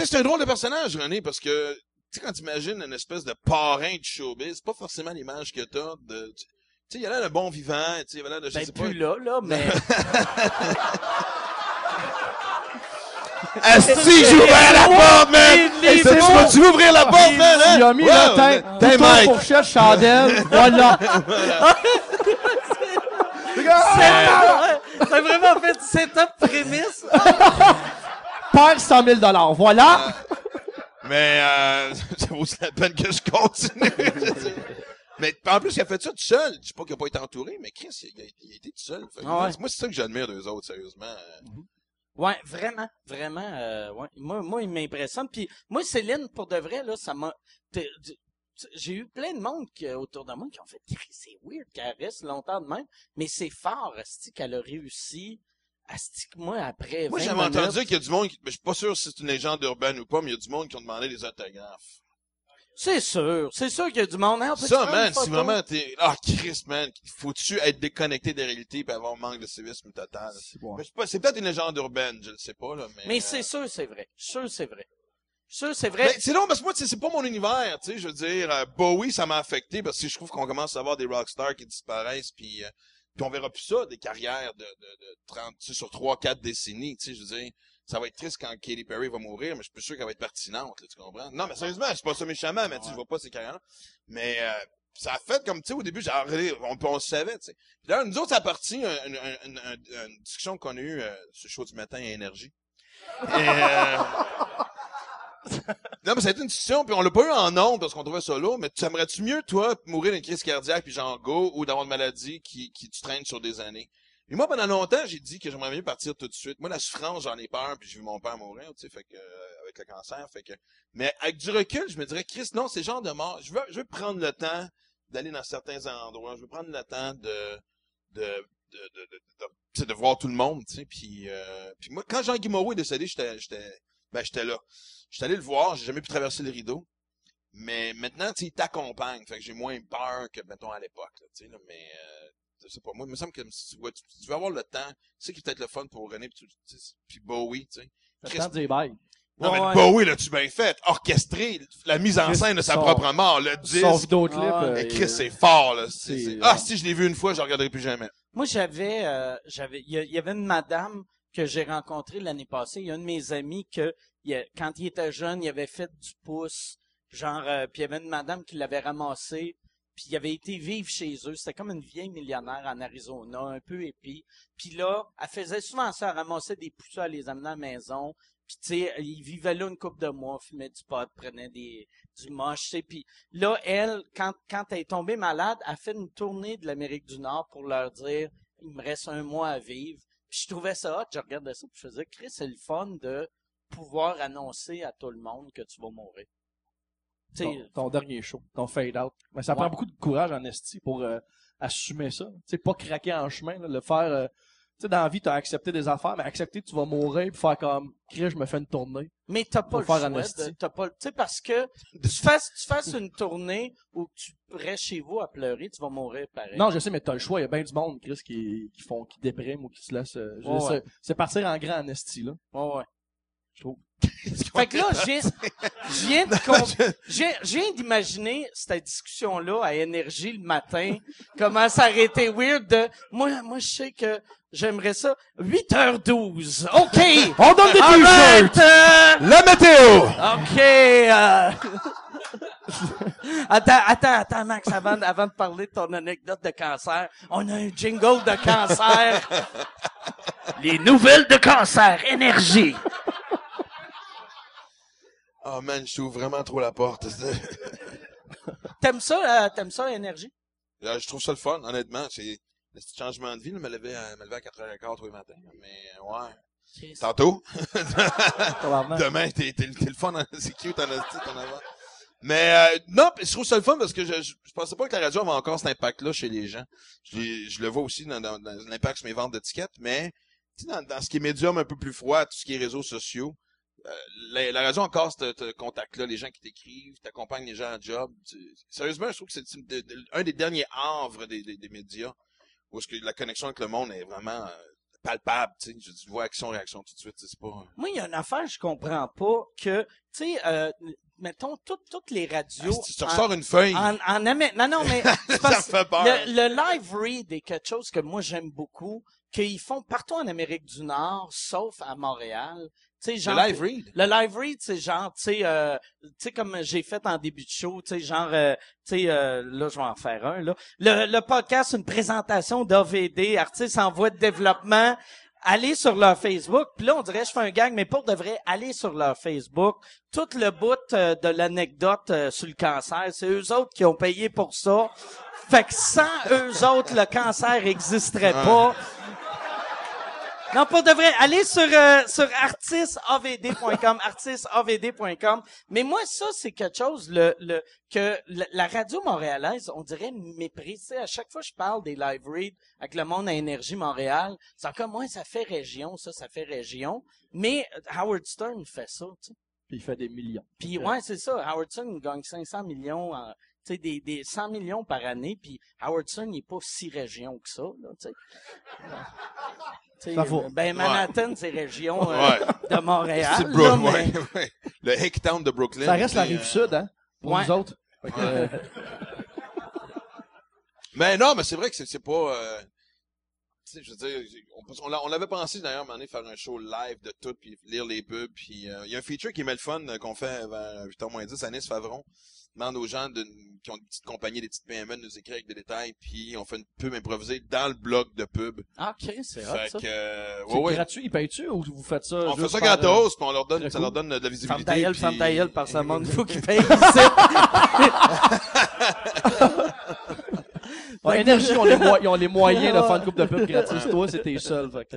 sais, c'est un drôle de personnage, René, parce que, tu sais, quand t'imagines une espèce de parrain du showbiz, c'est pas forcément l'image que t'as de. Tu sais, il y a l'air de bon vivant, tu sais, il y a l'air de. Je Ben, sais pas. plus là, là, mais. *laughs* Asti, j'ouvrais la porte, man! Hey, tu vas-tu ouvrir la porte, man, hein? Il a mis le teint, T'es Mike. fourchette, chandelle, *laughs* voilà. T'as vraiment fait du setup prémisse. Perd 100 000 dollars, voilà. Mais, euh, *laughs* ça vaut la peine que je continue? Mais, en plus, il a fait ça tout seul. Je sais pas qu'il a pas été entouré, mais Chris, il a, il a été tout seul. Fait Ah ouais. Moi, c'est ça que j'admire d'eux autres, sérieusement. Euh, Ouais, vraiment, vraiment. euh, ouais. Moi, moi, il m'impressionne. Puis moi, Céline, pour de vrai, là, ça m'a. J'ai eu plein de monde qui, autour de moi qui ont fait Chris, c'est weird qu'elle reste longtemps de même, mais c'est fort, Asti, qu'elle a réussi. Asti, moi, après. Moi, 20 j'avais entendu qu'il y a du monde, qui, mais je suis pas sûr si c'est une légende urbaine ou pas, mais il y a du monde qui ont demandé des autographes. C'est sûr, c'est sûr qu'il y a du monde. Hein, Ça, man, si vraiment t'es, ah, Chris, man, faut-tu être déconnecté des réalités et avoir un manque de civisme total? C'est bon. Peut-être une légende urbaine, je le sais pas, là, mais. Mais euh, c'est sûr, c'est vrai. Sûr, c'est vrai. Sûr, c'est vrai. Mais c'est long parce que moi, tu sais, c'est pas mon univers, tu sais, je veux dire, euh, Bowie, ça m'a affecté parce que je trouve qu'on commence à avoir des rockstars qui disparaissent puis, euh, puis on verra plus ça, des carrières de, de, de 30, tu sais, sur 3, 4 décennies, tu sais, je veux dire, ça va être triste quand Katy Perry va mourir, mais je suis plus sûr qu'elle va être pertinente, là, tu comprends? Non, mais sérieusement, je suis pas ça méchamment, mais tu je vois pas ces carrières-là. Mais, euh, ça a fait comme, tu sais, au début, arrêté, on, on le savait, tu sais. Puis là, nous autres, ça a parti une, une, une, une- discussion qu'on a eue euh, le show du matin à Énergie. Et, euh, *laughs* non, mais ça a été une discussion, puis on l'a pas eu en ondes parce qu'on trouvait ça lourd, mais tu aimerais-tu mieux, toi, mourir d'une crise cardiaque puis genre go, ou d'avoir une maladie qui, qui tu traînes sur des années? Et moi, pendant longtemps, j'ai dit que j'aimerais mieux partir tout de suite. Moi, la souffrance, j'en ai peur, puis j'ai vu mon père mourir, tu sais, fait que, euh, avec le cancer, fait que, mais avec du recul, je me dirais, Chris, non, c'est genre de mort. Je veux, je veux prendre le temps d'aller dans certains endroits. Je veux prendre le temps de, de, de, de, de, de, de voir tout le monde, tu sais, puis, euh, puis moi, quand Jean-Guy Moreau est décédé, j'étais, j'étais, ben, j'étais là. J'étais allé le voir, j'ai jamais pu traverser le rideau. Mais maintenant, tu sais, il t'accompagne. Fait que j'ai moins peur que, mettons, à l'époque, tu sais, là, mais, euh, je sais pas, moi, il me semble que si tu, vois, tu, tu veux avoir le temps, c'est qui est peut-être le fun pour René puis, tu- tu sais, puis Bowie, tu sais. Le temps de dire bye. Non, Ouais, mais ouais. Bowie, là, tu bien fait? Orchestré, la mise en Chris, scène de sa son- propre mort, le disque. Son vidéoclip. Ah, euh, Et Chris, c'est fort, là. C'est- c'est- c'est- Ah, si je l'ai vu une fois, je le regarderai plus jamais. Moi, j'avais, euh, j'avais, il y, avait une madame que j'ai rencontrée l'année passée. Il y a un de mes amis que, il a- quand il était jeune, il avait fait du pouce, genre, euh, puis il y avait une madame qui l'avait ramassé, puis il avait été vivre chez eux. C'était comme une vieille millionnaire en Arizona, un peu épis. Puis là, elle faisait souvent ça, elle ramassait des pousseux, elle les amenait à la maison. Puis tu sais, il vivait là une couple de mois, fumait du pot, prenait des du moche, tu sais. Puis là, elle, quand, quand elle est tombée malade, a fait une tournée de l'Amérique du Nord pour leur dire il me reste un mois à vivre. Puis je trouvais ça hot, je regardais ça, je faisais Chris, c'est le fun de pouvoir annoncer à tout le monde que tu vas mourir. Ton, ton dernier show, ton fade out. Mais ça Ouais. prend beaucoup de courage en esti pour euh, assumer ça. Sais, pas craquer en chemin, là, le faire. euh, tu sais, dans la vie, t'as accepté des affaires, mais accepter que tu vas mourir puis faire comme, Chris, je me fais une tournée. Mais t'as pas Faut le choix. T'as pas, le- tu sais, parce que *laughs* tu fasses, tu fasses une tournée où tu restes chez vous à pleurer, tu vas mourir pareil. Non, je sais, mais t'as le choix. Il y a bien du monde, Chris, qui, qui font, qui dépriment ou qui se laissent. euh, Ouais, c'est- partir en grand en esti, là. Ouais, ouais. Je trouve. *laughs* Fait que là, je viens, je viens de viens- d'imaginer cette discussion-là à Énergie le matin. comment ça aurait été weird de, moi, moi, je sais que j'aimerais ça. 8h12. OK. On donne des t-shirts! euh, La météo! OK. euh. *laughs* attends, attends, attends, Max, avant, de- avant de parler de ton anecdote de cancer, on a un jingle de cancer. *laughs* Les nouvelles de cancer, énergie. Oh man, je t'ouvre vraiment trop la porte. *laughs* T'aimes ça, euh, t'aimes ça, énergie? Euh, je trouve ça le fun, honnêtement. C'est le petit changement de vie, là, me lever à, me lever à 4h15 tous les matins. Mais, ouais. Tantôt. *laughs* *laughs* Demain, t'es, t'es, t'es le fun, en- c'est cute en ton avant. Mais, euh, non, je trouve ça le fun parce que je, je, je pensais pas que la radio avait encore cet impact-là chez les gens. Je, je le vois aussi dans, dans, dans l'impact sur mes ventes d'étiquettes, mais, dans, dans ce qui est médium un peu plus froid, tout ce qui est réseaux sociaux, euh, la, la radio a encore ce ce contact-là, les gens qui t'écrivent, t'accompagnent les gens à job. Tu- sérieusement, je trouve que c'est une de- de- un des derniers havres des, des, des médias où est-ce que la connexion avec le monde est vraiment euh, palpable, tu sais. Tu vois action, réaction tout de suite, c'est pas... Moi, il y a une affaire, je comprends pas, que, tu sais, euh, mettons, toutes, toutes les radios... Ah, si tu ressors une feuille, En, en Non, non, mais *laughs* c'est ça me fait peur. le, le live read est quelque chose que moi j'aime beaucoup, qu'ils font partout en Amérique du Nord, sauf à Montréal. Le live read. Le live read, c'est genre, tu sais, euh, tu sais comme j'ai fait en début de show, tu sais, genre, euh, tu sais, euh, là je vais en faire un là. Le, le podcast, une présentation d'AVD, artistes en voie de développement. Allez sur leur Facebook, puis là on dirait je fais un gag, mais pour de vrai, allez sur leur Facebook. Tout le bout euh, de l'anecdote euh, sur le cancer, c'est eux autres qui ont payé pour ça. Fait que sans eux autres, le cancer existerait pas. Non, pour de vrai, allez sur euh, sur. Mais moi, ça, c'est quelque chose le, le que la, la radio montréalaise, on dirait méprise. Tu sais, à chaque fois que je parle des live reads avec le monde à Énergie Montréal, c'est encore moi, ça fait région, ça, ça fait région. Mais euh, Howard Stern fait ça, tu sais. Puis il fait des millions. Puis ouais, c'est ça. Howard Stern gagne 500 millions, en- sais, des, des 100 millions par année. Puis Howard Stern il est pas si région que ça, là, tu sais. Euh, Ben Manhattan, c'est région euh, Ouais. de Montréal. C'est là, Bro- mais- ouais. Le Hick Town de Brooklyn. Ça reste la rive sud, hein? Pour Ouais. nous autres. Que, euh, Mais non, mais c'est vrai que c'est c'est pas. euh, je veux dire, on, on, l'a- on l'avait pensé d'ailleurs, à un moment donné, faire un show live de tout, puis lire les pubs, puis euh, il y a un feature qui met le fun euh, qu'on fait vers 8h moins 10 à Nice Favron. Demande aux gens d'une- qui ont des petites compagnies, des petites PME de nous écrire avec des détails, puis on fait une pub improvisée dans le bloc de pub. Ah, Chris, c'est Fait ça. que, euh, c'est ouais, ouais. gratuit, ils payent-tu ou vous faites ça? On fait ça euh, gratos, puis on leur donne, ça leur donne de la Femme visibilité. ta gueule, puis- femme ta gueule, par sa monde, faut qu'il paye ici. Ouais, énergie, ils ont, les ils ont les moyens de faire une coupe de pub gratis. Toi, c'est tes seuls. Fait que,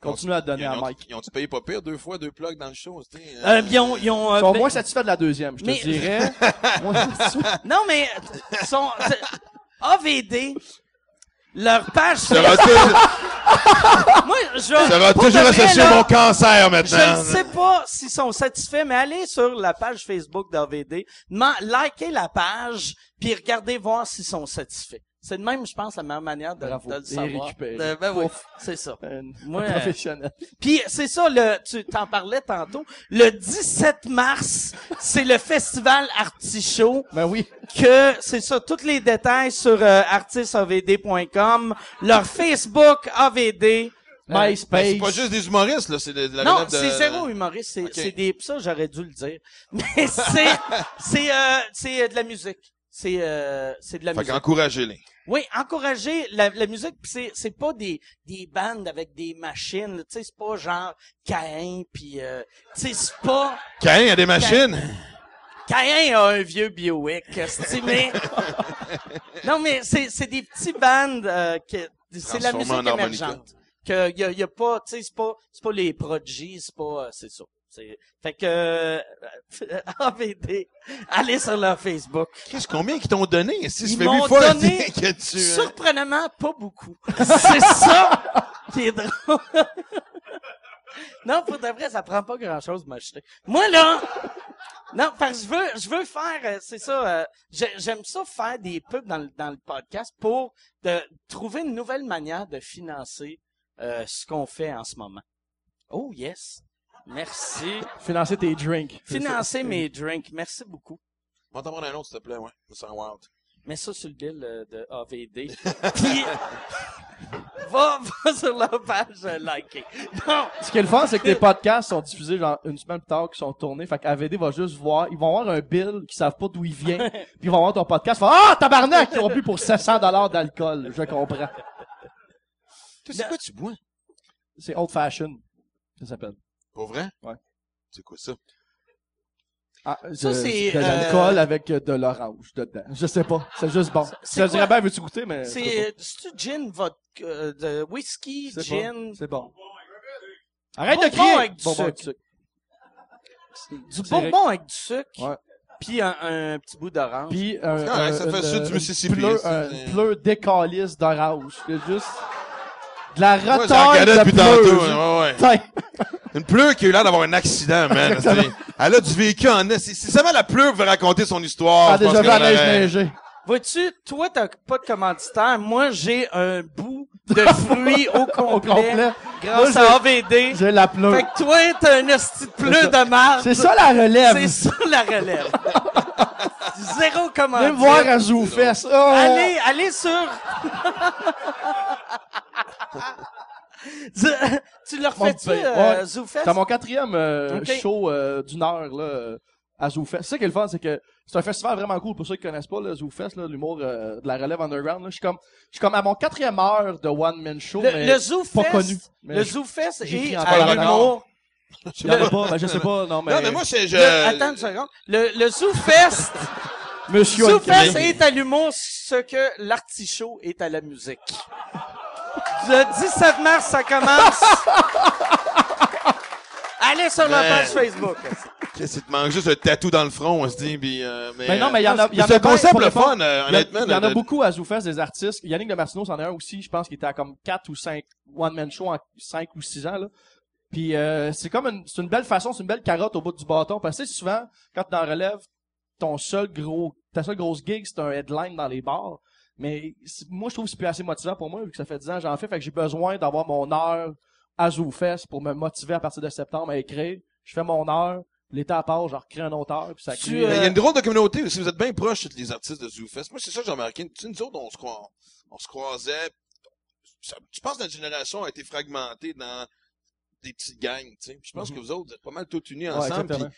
continue à donner à Mike. ils ont-tu payé pas pire deux fois, deux plugs dans le show, sais, Euh, ils ont, ils ont, euh, Ils sont ben- moins satisfaits de la deuxième, je te Mais- dirais. *laughs* Non, mais, sont, AVD, leur page, Ça va, *laughs* moi, je, ça va toujours associer mon cancer Je maintenant. ne sais pas s'ils sont satisfaits, mais allez sur la page Facebook d'AVD, likez la page, puis regardez voir s'ils sont satisfaits. C'est de même, je pense, la meilleure manière de, Bravo. de le savoir. De- ben oui, c'est ça. Moi, un *laughs* professionnel. Puis c'est ça, le, tu t'en parlais tantôt. Le 17 mars, c'est le festival Artichaut. Ben oui. Que c'est ça, tous les détails sur euh, artisavd.com, leur Facebook AVD. Ben, MySpace. c'est pas juste des humoristes, là, c'est de, de la Non, de- c'est zéro humoriste. C'est, Ok. c'est des, ça, j'aurais dû le dire. *laughs* Mais c'est, c'est, euh, c'est euh, de la musique. C'est, euh, c'est de la Fait musique. qu'encouragez-les. Oui, encourager la, la musique. Pis c'est, c'est pas des, des bandes avec des machines. Tu sais, c'est pas genre Caïn puis, euh, tu sais, c'est pas. Caïn, a des machines? Caïn a un vieux Biowick, esti, mais *laughs* non, mais c'est c'est des petits bandes euh, que c'est la musique émergente. Que y a, y a pas, tu sais, c'est pas c'est pas les prodigies, c'est pas euh, c'est ça. C'est fait que euh, *laughs* AVD, allez sur leur Facebook. Qu'est-ce combien qu'ils t'ont donné? Si Ils m'ont fois donné *laughs* que tu... euh, Surprenamment, pas beaucoup. c'est ça qui est drôle. non, pour de vrai, ça prend pas grand-chose de m'acheter. Moi, là, non, parce que je veux, je veux faire, euh, c'est ça, euh, j'ai- j'aime ça faire des pubs dans le, dans le podcast pour de, trouver une nouvelle manière de financer euh, ce qu'on fait en ce moment. Oh, yes. Merci. Financer tes drinks. Financer mes drinks. Merci beaucoup. On va t'en prendre un autre, s'il te plaît, ouais. Je me sens wild. Mets ça sur le bill euh, de AVD. *laughs* Puis, va, va sur leur page euh, liker. Non, Ce qui est le fun, c'est que tes podcasts sont diffusés genre une semaine plus tard qu'ils sont tournés. Fait qu'AVD va juste voir, ils vont voir un bill qui savent pas d'où il vient. *laughs* puis ils vont voir ton podcast. Ils vont ah tabarnak, ils ont bu pour 700 dollars d'alcool. Je comprends. Toi, c'est quoi tu bois? C'est old fashion. Ça s'appelle. Pour vrai? Ouais. C'est quoi ça? Ah, Ça, c'est, de euh, l'alcool avec euh, de l'orange dedans. Je sais pas. C'est juste bon. C'est te dirais bien, veux-tu goûter, mais. je sais c'est, c'est gin, vodka, euh, de whisky. C'est gin? bon. C'est bon. Arrête de crier! avec du Bonbon avec sucre. Du C'est bonbon avec du sucre. Ouais. Puis un, un petit bout d'orange. Puis un, un- ça fait une- sud du Mississippi, pleu- c'est- un pleu d'orange. C'est juste de la retaille regardais de depuis tantôt. Ouais, ouais. Une pleure qui a eu l'air d'avoir un accident, man. *laughs* Elle a du vécu en est. C'est seulement la pleure qui veut raconter son histoire. Ah, je pense déjà vu la neige. Vois-tu, toi, t'as pas de commanditaire. Moi, j'ai un bout *laughs* de fruits au complet. Au complet. Grâce Moi, à AVD. J'ai la pleu. Fait que toi, t'as un esti de pleu C'est ça. de marde. C'est ça la relève. C'est ça la relève. *laughs* Zéro Viens commanditaire. me voir à Zoufest. Oh. Allez, allez sur... *laughs* tu, tu leur Mon fais-tu, père. euh, Ouais. Zoufest? C'est mon quatrième euh, show euh, d'une heure là, euh, à Zoufest. C'est ça qui est le fun, c'est que c'est un festival vraiment cool pour ceux qui connaissent pas le Zoufest, là, l'humour euh, de la relève underground. là. Je suis comme, je suis comme à mon quatrième heure de one man show, Le, mais le ZooFest, pas connu. Mais le ZooFest est à l'humour. je pas, ben, je sais pas, non mais. Non, mais moi, c'est... Je... Le- attends une seconde. Le, le ZooFest, Monsieur ZooFest Anthony. est à l'humour ce que l'artichaut est à la musique. Le 17 mars, ça commence. *laughs* Allez sur la page Facebook. Qu'est-ce qu'il te manque? Juste un tatou dans le front, on se dit, puis, euh, mais, Mais non, mais il y en a, il y en c'est a un bien, concept le fun, euh, honnêtement. Il y en a de- beaucoup à ZooFest, des artistes. Yannick de Martineau, c'en est un aussi, je pense qu'il était à comme 4 ou 5 one-man show en 5 ou 6 ans, là. Puis euh, c'est comme une, c'est une belle façon, c'est une belle carotte au bout du bâton. Parce que tu sais, souvent, quand tu en relèves, ton seul gros, ta seule grosse gig, c'est un headline dans les bars. Mais moi, je trouve que c'est plus assez motivant pour moi, vu que ça fait 10 ans que j'en fais. Fait que j'ai besoin d'avoir mon heure à ZooFest pour me motiver à partir de septembre à écrire. Je fais mon heure. L'été à part, je recrée un autre heure, puis ça crée... Mais il y euh, a une drôle de communauté aussi. Vous êtes bien proches, tous les artistes de ZooFest. Moi, c'est ça que j'ai remarqué. Tu sais, nous autres, on se, croit, on se croisait. Ça- je pense que notre génération a été fragmentée dans des petites gangs, tu sais. Puis Je pense Mhm. que vous autres, vous êtes pas mal tous unis ensemble.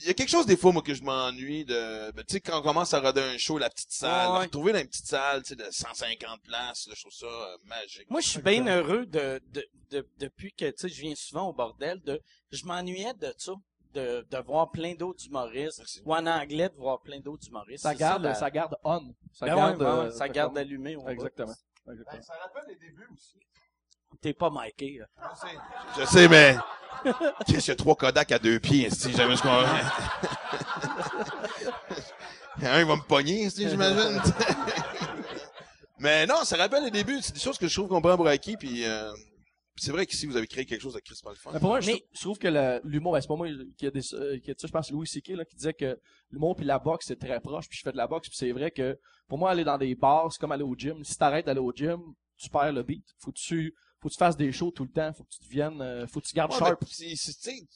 Il y a quelque chose des fois, moi, que je m'ennuie de, ben, tu sais, quand on commence à roder un show, la petite salle, Ouais. retrouver dans une petite salle, tu sais, de 150 places, là, je trouve ça euh, magique. Moi, je suis bien heureux de, de, de- depuis que, tu sais, je viens souvent au bordel, de, je m'ennuyais de ça, de, de voir plein d'autres humoristes, Merci. ou en anglais, de voir plein d'autres humoristes. Ça garde, la- ça garde on. Ça Ben garde, ouais, ouais, euh, ça garde allumé. Exactement. Exactement. ça rappelle les débuts aussi. T'es pas Mikey, là. Je sais, mais. *laughs* Qu'est-ce trois Kodak à deux pieds, si jamais je comprends. *laughs* Un, il va me pogner, si j'imagine. *laughs* mais non, ça rappelle les débuts. C'est des choses que je trouve qu'on prend pour acquis, puis euh, c'est vrai qu'ici, vous avez créé quelque chose de crispement le fun. Mais pour moi, je, Mais- je trouve que l'humour, ben, c'est pas moi qui a des, euh, qui a dit ça, je pense Louis C.K. là, qui disait que l'humour puis la boxe, c'est très proche, puis je fais de la boxe, puis c'est vrai que pour moi, aller dans des bars, c'est comme aller au gym. Si t'arrêtes d'aller au gym, tu perds le beat. Faut que tu, faut que tu fasses des shows tout le temps, faut que tu deviennes, euh, faut que tu gardes Ouais, sharp. mais c'est- c'est- tu sais,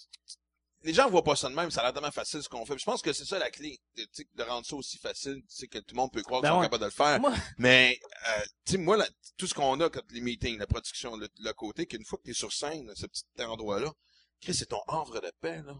les gens voient pas ça de même, ça a l'air tellement facile ce qu'on fait. Je pense que c'est ça la clé, de, tu de rendre ça aussi facile, tu sais, que tout le monde peut croire Ben qu'ils sont ouais. capables de le faire. Moi- Mais, euh, tu sais, moi, là, tout ce qu'on a, quand les meetings, la production, le, le côté, qu'une fois que t'es sur scène, ce petit endroit-là, Chris, c'est ton havre de paix, là.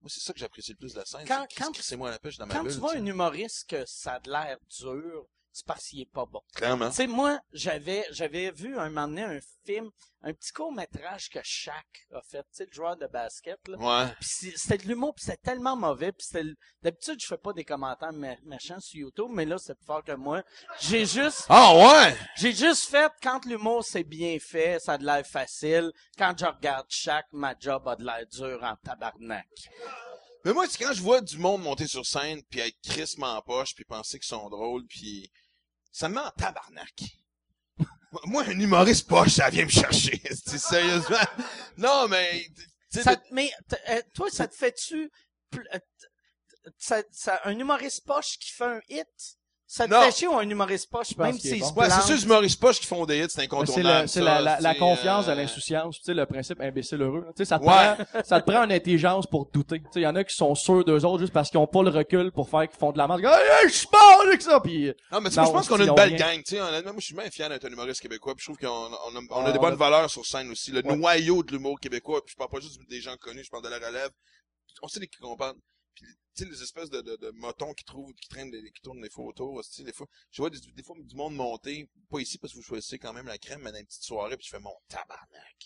Moi, c'est ça que j'apprécie le plus de la scène. Quand- c'est quand- c'est moi la dans ma Quand bulle. tu vois tu un humoriste que ça a de l'air dur, c'est parce qu'il est pas bon. Clairement. Tu sais, moi, j'avais, j'avais vu un moment donné un film, un petit court-métrage que Shaq a fait, tu sais, le joueur de basket, là. Ouais. C'était de l'humour, puis c'était tellement mauvais, puis c'était le- d'habitude je fais pas des commentaires mé- méchants sur YouTube, mais là c'est plus fort que moi. J'ai juste Ah, ouais! j'ai juste fait quand l'humour c'est bien fait, ça a de l'air facile. Quand je regarde chaque ma job a de l'air dur en tabarnak. Mais moi, c'est quand je vois du monde monter sur scène, puis être crissement en poche, puis penser qu'ils sont drôles, puis ça me met en tabarnak. moi, un humoriste poche, ça vient me chercher. *laughs* C'est sérieusement? Non, mais... Ça, mais euh, toi ça te fait-tu euh, t- ça, ça- un humoriste poche qui fait un hit? Ça fait chier ou un humoriste poche même qu'il est s'il bon. se Ouais, c'est sûr, les humoristes poches qui font des hits, c'est incontournable. le- c'est la, la, la c'est, confiance euh, de l'insouciance, tu sais, le principe imbécile heureux. Tu sais, ça te Ouais. prend, ça te prend une intelligence pour douter. Tu sais, il y en a qui sont sûrs d'eux autres juste parce qu'ils ont pas le recul pour faire qu'ils font de la merde. Hey, je suis mort avec ça, puis Non, mais je pense qu'on a une belle rien. gang, tu sais. Honnêtement, moi, je suis bien fier d'être un humoriste québécois, puis je trouve qu'on on a, on a Ah, des on bonnes a- valeurs sur scène aussi. Le Ouais. noyau de l'humour québécois, puis je parle pas juste des gens connus, je parle de la relève. On sait de qui qu'on parle. Puis, tu sais, les espèces de, de, de motons qui trouvent, qui traînent, des, qui tournent des photos, tu sais, des fois, je vois des, des fois du monde monter, pas ici parce que vous choisissez quand même la crème, mais dans une petite soirée, puis je fais mon tabarnak.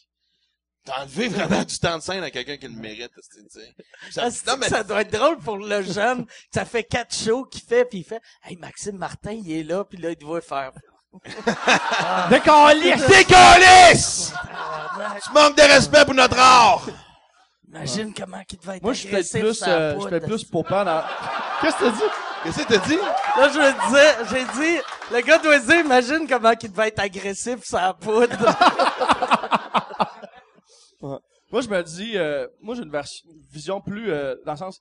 T'as enlevé vraiment du temps de scène à quelqu'un qui le mérite, tu sais. Ça- Ah, non, mais- Ça doit être drôle pour le jeune? ça fait quatre shows qu'il fait, puis il fait Hey, Maxime Martin, il est là, puis là, il doit faire. décalisse! Décalisse! Tu manques de respect pour notre art! Imagine comment il devait être Moi, je fais agressif plus, sur la euh, je poudre. fais plus pour dans... Qu'est-ce que t'as dit? Qu'est-ce que t'as dit? Là, je me disais, j'ai dit, le gars doit dire, imagine comment il devait être agressif sur la poudre. *laughs* Moi, je me dis, euh, moi, j'ai une, vers- une vision plus, euh, dans le sens,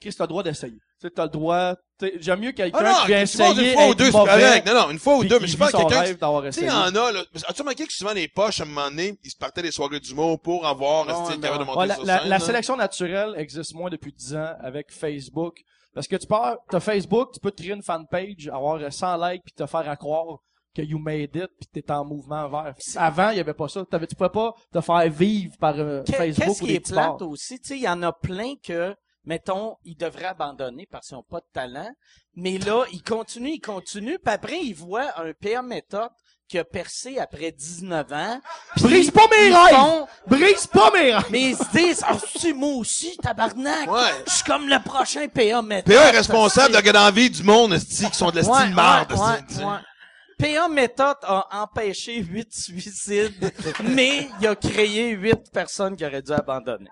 Chris, t'as le droit d'essayer. Tu sais, t'as le droit, t'sais, j'aime mieux quelqu'un Ah qui vient essayer une fois ou deux, c'est correct. Non, non, une fois ou deux, mais je vit sais pas son quelqu'un Tu sais, il essayé. y en a, là. As-tu remarqué que souvent les poches, à un moment donné, ils se partaient des soirées d'humour pour avoir, mais capable de monter sur la- scène, la là. sélection naturelle existe moins depuis 10 ans avec Facebook. Parce que tu pars, t'as Facebook, tu peux te créer une fanpage, avoir 100 likes, puis te faire à croire que you made it, puis t'es en mouvement vert. Avant, il y avait pas ça. T'avais, tu pouvais pas te faire vivre par euh, Facebook Qu'est-ce ou des bars. plate aussi? Tu sais, il y en a plein que, mettons, ils devraient abandonner parce qu'ils n'ont pas de talent. Mais là, ils continuent, ils continuent, puis après, ils voient un PA méthode qui a percé après 19 ans. puis Brise pas mes rêves! font- Brise pas mes rêves! mais ils se disent, ah, c'est moi aussi, tabarnak! Ouais. Je suis comme le prochain PA méthode. PA est responsable de la vie du monde, qui sont de la Ouais, style marde, ouais. PA Méthode a empêché huit suicides, *laughs* mais il a créé huit personnes qui auraient dû abandonner.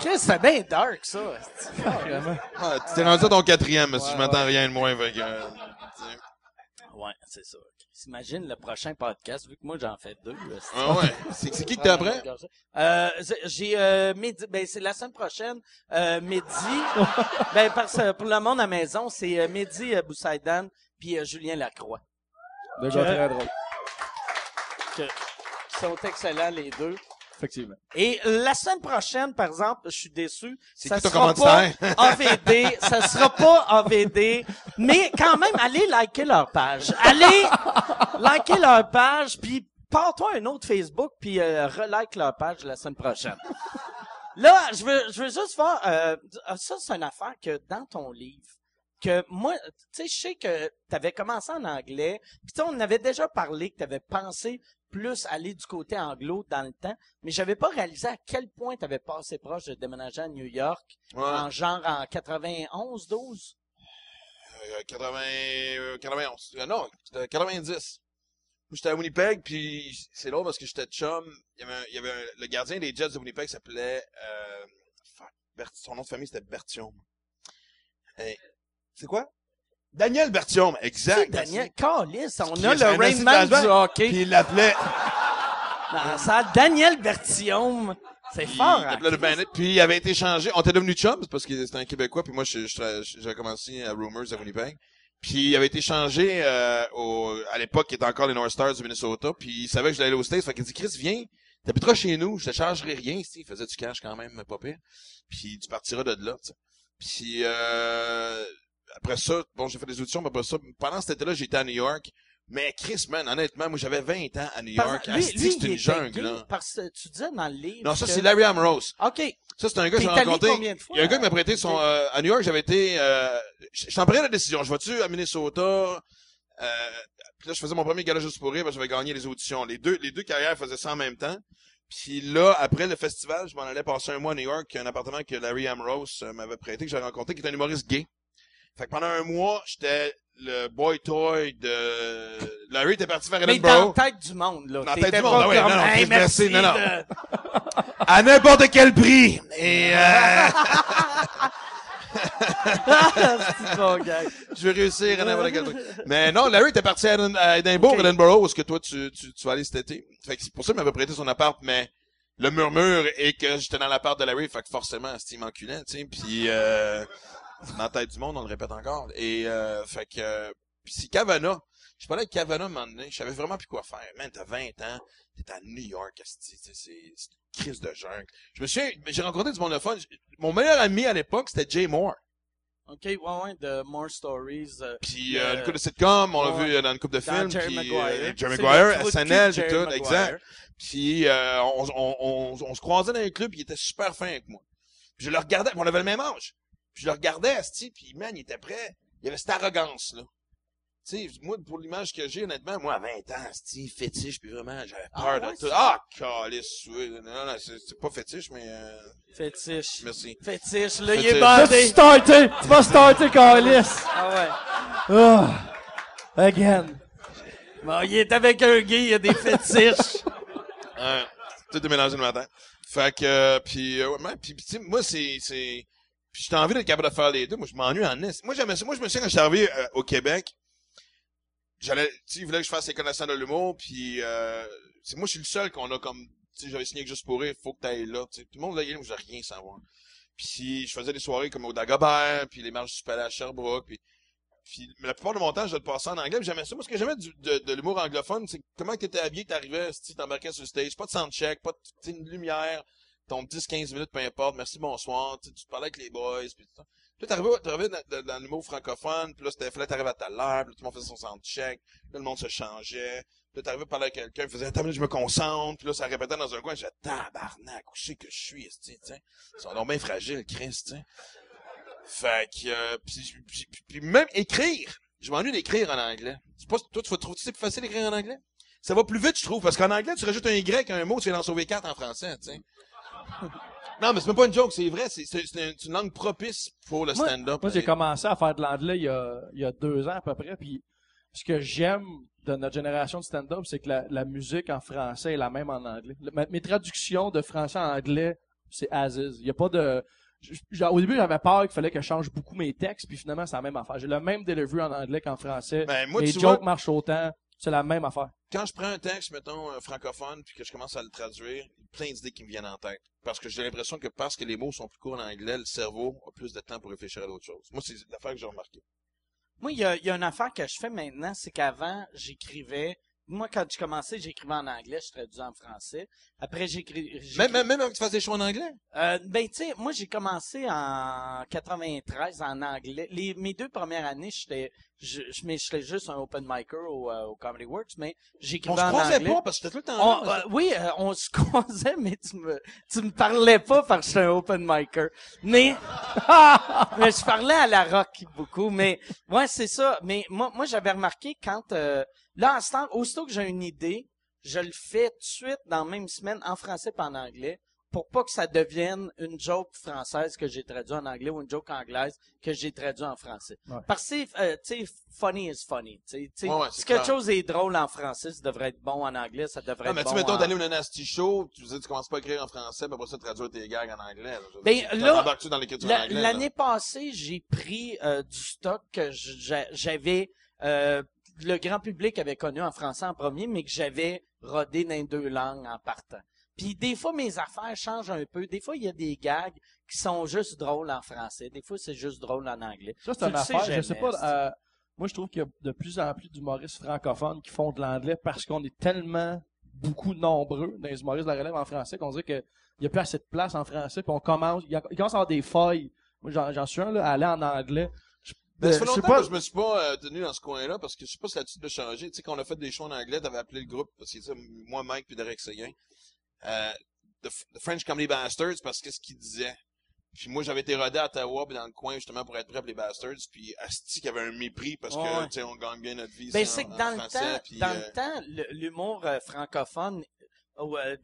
Chris, C'est bien dark, ça. Ah, tu t'es rendu à ton quatrième, si je m'attends rien de moins, fait que, euh, tu sais. Ouais, c'est ça. Imagine le prochain podcast, vu que moi j'en fais deux. là, c'est- Ah ouais. *laughs* C'est c'est qui que t'es après? Euh, c'est- j'ai euh, Mehdi- ben c'est la semaine prochaine. Euh, Mehdi, *laughs* ben parce que pour le monde à la maison, c'est euh, Mehdi euh, Boussaïdan puis euh, Julien Lacroix, Le gars Je- très drôle. que- qui sont excellents les deux. Effectivement. Et la semaine prochaine, par exemple, je suis déçu. *laughs* Ça sera pas? AVD, ça sera pas AVD, mais quand même, allez liker leur page. Allez liker leur page, puis pars-toi un autre Facebook, puis euh, relike leur page la semaine prochaine. Là, je veux, je veux juste faire... euh, ça, c'est une affaire que dans ton livre, que moi, tu sais, je sais que t'avais commencé en anglais, puis tu on avait déjà parlé que t'avais pensé plus aller du côté anglo dans le temps, mais j'avais pas réalisé à quel point t'avais passé proche de déménager à New York, Ouais. en genre en 91, 12. Euh, 80, euh, 91. Euh, non, euh, 90. Moi, j'étais à Winnipeg, puis c'est drôle parce que j'étais chum. Il y avait, un- il y avait un- le gardien des Jets de Winnipeg s'appelait, euh, fuck, Bert- son nom de famille c'était Bertium. Hey, c'est quoi? Daniel Bertium, exact. Daniel, Callis, on a le Rain Man du hockey. Puis il l'appelait, *laughs* Dans ça, Daniel Bertillon. C'est fort, il hein? l'appelait le puis il avait été changé. On était devenus chums parce que c'était un Québécois, puis moi, j'avais commencé à Rumors à Winnipeg. Puis il avait été changé euh, au, à l'époque, qui était encore les North Stars du Minnesota. Puis il savait que je l'allais aux States. Fait qu'il dit, Chris, viens, t'habiteras chez nous, je te chargerai rien. Il faisait du cash quand même, pas pire. Puis tu partiras de là, tu sais. Puis euh, après ça, bon, j'ai fait des auditions, mais après ça, pendant cet été-là, j'étais à New York. Mais Chris, man, honnêtement, moi, j'avais 20 ans à New York. lui, lui, c'est une jungle, là. Parce que tu disais dans le livre. Non, ça, que- c'est Larry Ambrose. OK. Ça, c'est un gars que j'ai rencontré. combien de fois? Il y a un gars qui m'a prêté son... Euh, à New York, j'avais été... Euh, je je t'en prenais la décision. Je vais-tu à Minnesota? Euh, puis là, je faisais mon premier gala juste pour rire, parce que j'avais gagné les auditions. Les deux, les deux carrières faisaient ça en même temps. Puis là, après le festival, je m'en allais passer un mois à New York, un appartement que Larry Ambrose euh, m'avait prêté, que j'avais rencontré, qui est un humoriste gay. Fait que pendant un mois, j'étais le boy toy de... Larry était parti vers Mais dans la Edinburgh. tête du monde, là. Dans la tête du monde, ah ouais, non, non, hey, merci, non, non. de- À n'importe quel prix! Et euh, *laughs* c'est bon, gars. je vais réussir à n'importe quel truc. Mais non, Larry était parti à, Edin- à Edinburgh, Ok. Edinburgh, où est-ce que toi, tu, tu, tu vas aller cet été. Fait que c'est pour ça qu'il m'avait prêté son appart, mais le murmure est que j'étais dans l'appart de Larry, fait que forcément, c'était m'enculait, tu sais. Puis, euh, dans la tête du monde, on le répète encore. Et, euh, fait que, puis Cavana. Je parlais avec Cavana un moment donné, je savais vraiment plus quoi faire. Man, t'as 20 ans, t'es à New York, c'est c'est une crise de jungle. Je me souviens, j'ai rencontré du monde de fun. Mon meilleur ami à l'époque, c'était Jay Moore. OK, ouais, ouais, de More Stories. euh, Puis Le- euh, une couple de sitcoms, on l'a vu dans une couple de films. Jerry puis, Maguire. Jerry Maguire, SNL, Jerry tout, exact. Puis euh, on, on, on, on se croisait dans les clubs, il était super fin avec moi. Puis je le regardais, on avait le même âge. Puis je le regardais, Asti, puis man, il était prêt. Il avait cette arrogance, là. Tu sais, moi, pour l'image que j'ai, honnêtement, moi, à 20 ans, Asti, fétiche, puis vraiment, j'avais Ah, peur ouais, de tout. Ah, calice, oui. Non, non, c'est c'est pas fétiche, mais euh, Fétiche. merci. Fétiche, là, il est Là, tu bandé. starter? Tu vas starter, Carlis. Ah ouais. Oh. Again. Bon, il est avec un gay, il y a des fétiches. *laughs* Ouais, tout démélangé le matin. Fait que, euh, puis, euh, ouais, man, puis, puis, tu sais, moi, c'est, c'est, puis j'ai envie d'être capable de faire les deux. Moi, je m'ennuie en est. Moi, j'aimais ça. Moi, je me souviens quand je suis arrivé euh, au Québec, j'allais, tu sais, que je fasse les connaissances de l'humour, puis, euh, moi, je suis le seul qu'on a comme, tu sais, j'avais signé que juste pour rire, faut que t'ailles là. Tout le monde là, est là, moi, rien savoir. Puis, je faisais des soirées comme au Dagobert, puis les marches du palais à Sherbrooke, puis, la plupart de mon temps, je le passais en anglais, j'aimais ça. Moi, ce que j'aimais de, de l'humour anglophone, c'est comment t'étais habillé, t'arrivais, si t'embarquais sur le stage, pas de soundcheck, pas de, une lumière, ton 10-15 minutes, peu importe, merci, bonsoir, tu tu parlais avec les boys, puis tout ça. Puis là, t'arrivais, t'arrivais dans, dans, l'humour francophone, puis là, c'était, fallait t'arriver à ta l'heure, puis là, tout le monde faisait son soundcheck, là, le monde se changeait, puis là, t'arrivais à parler avec quelqu'un, il faisait, attends, minute, je me concentre, puis là, ça répétait dans un coin, j'ai tabarnak, où sais que je suis, tu sais? Ils sont donc bien fragiles, Christ, tu. Fait que, euh, puis, même écrire, je m'ennuie d'écrire en anglais. C'est pas, toi, tu vas trouver, c'est plus facile d'écrire en anglais? Ça va plus vite, je trouve, parce qu'en anglais, tu rajoutes un Y à un mot, tu viens d'en sauver quatre en français, tu sais. Non, mais c'est même pas une joke, c'est vrai, c'est, une, langue propice pour le stand-up. Moi, j'ai commencé à faire de l'anglais il y a, il y a deux ans à peu près, puis ce que j'aime de notre génération de stand-up, c'est que la, la musique en français est la même en anglais. Le- ma- mes traductions de français en anglais, c'est as is. Il y a pas de... j- j- Au début, j'avais peur qu'il fallait que je change beaucoup mes textes, puis finalement, c'est la même affaire. J'ai le même delivery en anglais qu'en français. Ben, moi, Les tu jokes vois, marchent autant. C'est la même affaire. quand je prends un texte, mettons, euh, francophone, puis que je commence à le traduire, il y a plein d'idées qui me viennent en tête. Parce que j'ai l'impression que parce que les mots sont plus courts en anglais, le cerveau a plus de temps pour réfléchir à d'autres choses. Moi, c'est l'affaire que j'ai remarqué. Moi, il y a, il y a une affaire que je fais maintenant, c'est qu'avant, j'écrivais. Moi, quand j'ai commencé, j'écrivais en anglais, je traduisais en français. Après, j'écris. Même, même, même avant que tu fasses des choix en anglais? Euh, ben, tu sais, moi, j'ai commencé en 93 en anglais. Les, mes deux premières années, j'étais, je, je, mais j'étais juste un open micer au, euh, au Comedy Works, mais On j'écrivais se en croisait anglais. pas parce que c'était tout le temps On- là. euh, oui, euh, on se *laughs* croisait, mais tu me, tu me parlais pas parce que j'étais un open micer. Mais, *laughs* mais je parlais à la rock beaucoup. Mais, ouais, c'est ça. Mais moi, moi, j'avais remarqué quand, euh, là, en ce temps, aussitôt que j'ai une idée, je le fais tout de suite dans la même semaine en français pas en anglais pour pas que ça devienne une joke française que j'ai traduit en anglais ou une joke anglaise que j'ai traduit en français. Ouais. Parce que, euh, tu sais, funny is funny. Sais, sais, Ouais, ouais, si quelque clair. chose est drôle en français, ça devrait être bon en anglais, ça devrait Non, être mais bon tu mettons, en... d'aller au Nasty Show, tu disais, tu commences pas à écrire en français, puis après ça, traduire tes gags en anglais. Ben, là? L'année passée, j'ai pris euh, du stock que j'a- j'avais euh, le grand public avait connu en français en premier, mais que j'avais rodé dans les deux langues en partant. Puis des fois, mes affaires changent un peu. Des fois, il y a des gags qui sont juste drôles en français. Des fois, c'est juste drôle en anglais. Ça, c'est une sais affaire. Je jamais, sais pas. c'est- euh, moi, je trouve qu'il y a de plus en plus d'humoristes francophones qui font de l'anglais parce qu'on est tellement beaucoup nombreux dans les humoristes de la relève en français qu'on dirait qu'il n'y a plus assez de place en français. Puis on commence, il commence à avoir des failles. Moi, j'en, j'en suis un, là, à aller en anglais. Je, Ben, ça fait euh, longtemps pas. que je me suis pas euh, tenu dans ce coin-là parce que je sais pas si là-dessus de changer. Tu sais, quand on a fait des shows en anglais, t'avais appelé le groupe, parce que moi, Mike puis Derek Seguin, euh, the, French Comedy Bastards parce que ce qu'ils disaient. Puis moi, j'avais été rodé à Ottawa puis dans le coin justement pour être prêt pour les Bastards. Puis Asti qu'il y avait un mépris parce que, Ouais, tu sais, on gagne bien notre vie. Ben, c'est que dans le français, temps, puis, dans euh, le temps, le- l'humour euh, francophone, euh,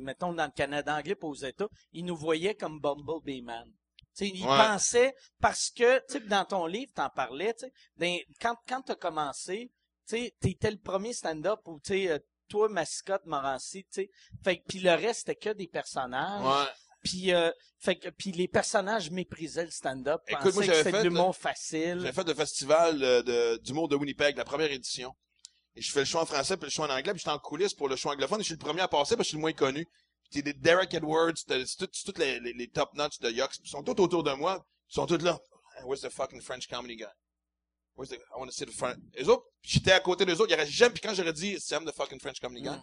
mettons dans le Canada anglais pis aux États, ils nous voyaient comme Bumblebee Man. Tu sais, ils Ouais. pensaient parce que, tu sais, dans ton livre, t'en parlais, tu sais, dans- quand quand t'as commencé, tu sais, t'étais le premier stand-up où, tu sais, euh, toi, mascotte, Morancy, tu sais, fait que- puis le reste c'était que des personnages. Ouais. Puis, euh, fait que, puis les personnages méprisaient le stand-up, Écoute, moi, j'avais c'était fait de l'humour facile. J'ai fait le festival euh, de, d'humour de Winnipeg, la première édition. Et je fais le show en français puis le show en anglais, puis j'étais en coulisses pour le show anglophone et je suis le premier à passer parce que je suis le moins connu. Puis t'es des Derek Edwards, t'as- c'est tout- c'est toutes les, les, les top notch de Yox, ils sont tous autour de moi, ils sont tous là. Hey, Where's the fucking French comedy guy? Where's the, I want to see the French. Les autres, j'étais à côté des autres, il y aurait jamais, puis quand j'aurais dit, c'est the fucking French comedy guy. Mm.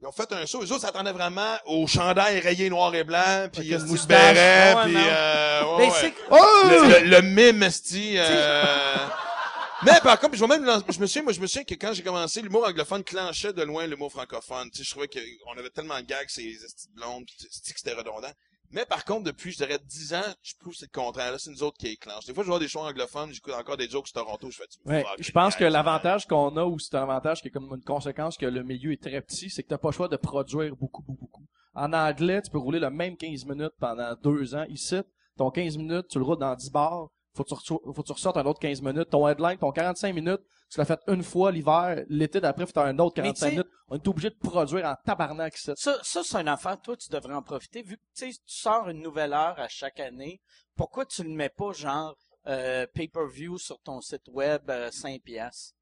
Ils ont fait un show, les autres s'attendaient vraiment au chandail rayé noir et blanc, puis Avec euh, moustache. béret, puis euh, ouais, Ben, ouais. c'est- Oh! Le, le, le mime, esti, euh... *laughs* Mais par contre, je, vais même, je me souviens, moi, je me souviens que quand j'ai commencé, l'humour anglophone clenchait de loin l'humour francophone. Tu sais, je trouvais qu'on avait tellement de gags, ces blondes, esti que c'était redondant. Mais par contre, depuis, je dirais, 10 ans, je trouve que c'est le contraire. Là, c'est nous autres qui éclenchent. Des fois, je vois des shows anglophones, j'écoute encore des jokes sur Toronto, je fais du Ouais, je pense que l'avantage qu'on a, ou c'est un avantage qui est comme une conséquence que le milieu est très petit, c'est que t'as pas le choix de produire beaucoup, beaucoup, beaucoup. En anglais, tu peux rouler le même 15 minutes pendant deux ans. Ici, ton 15 minutes, tu le roules dans 10 bars. Faut que tu, ressortes- faut que tu ressortes un autre 15 minutes. Ton headline, ton 45 minutes, tu l'as fait une fois l'hiver. L'été d'après, faut faire un autre Mais 45 tu sais- minutes. On est obligé de produire en tabarnak ici. Ça, ça c'est une affaire. Toi, tu devrais en profiter. Vu que tu tu sors une nouvelle heure à chaque année, pourquoi tu ne mets pas genre euh, pay-per-view sur ton site web euh, 5 piastres?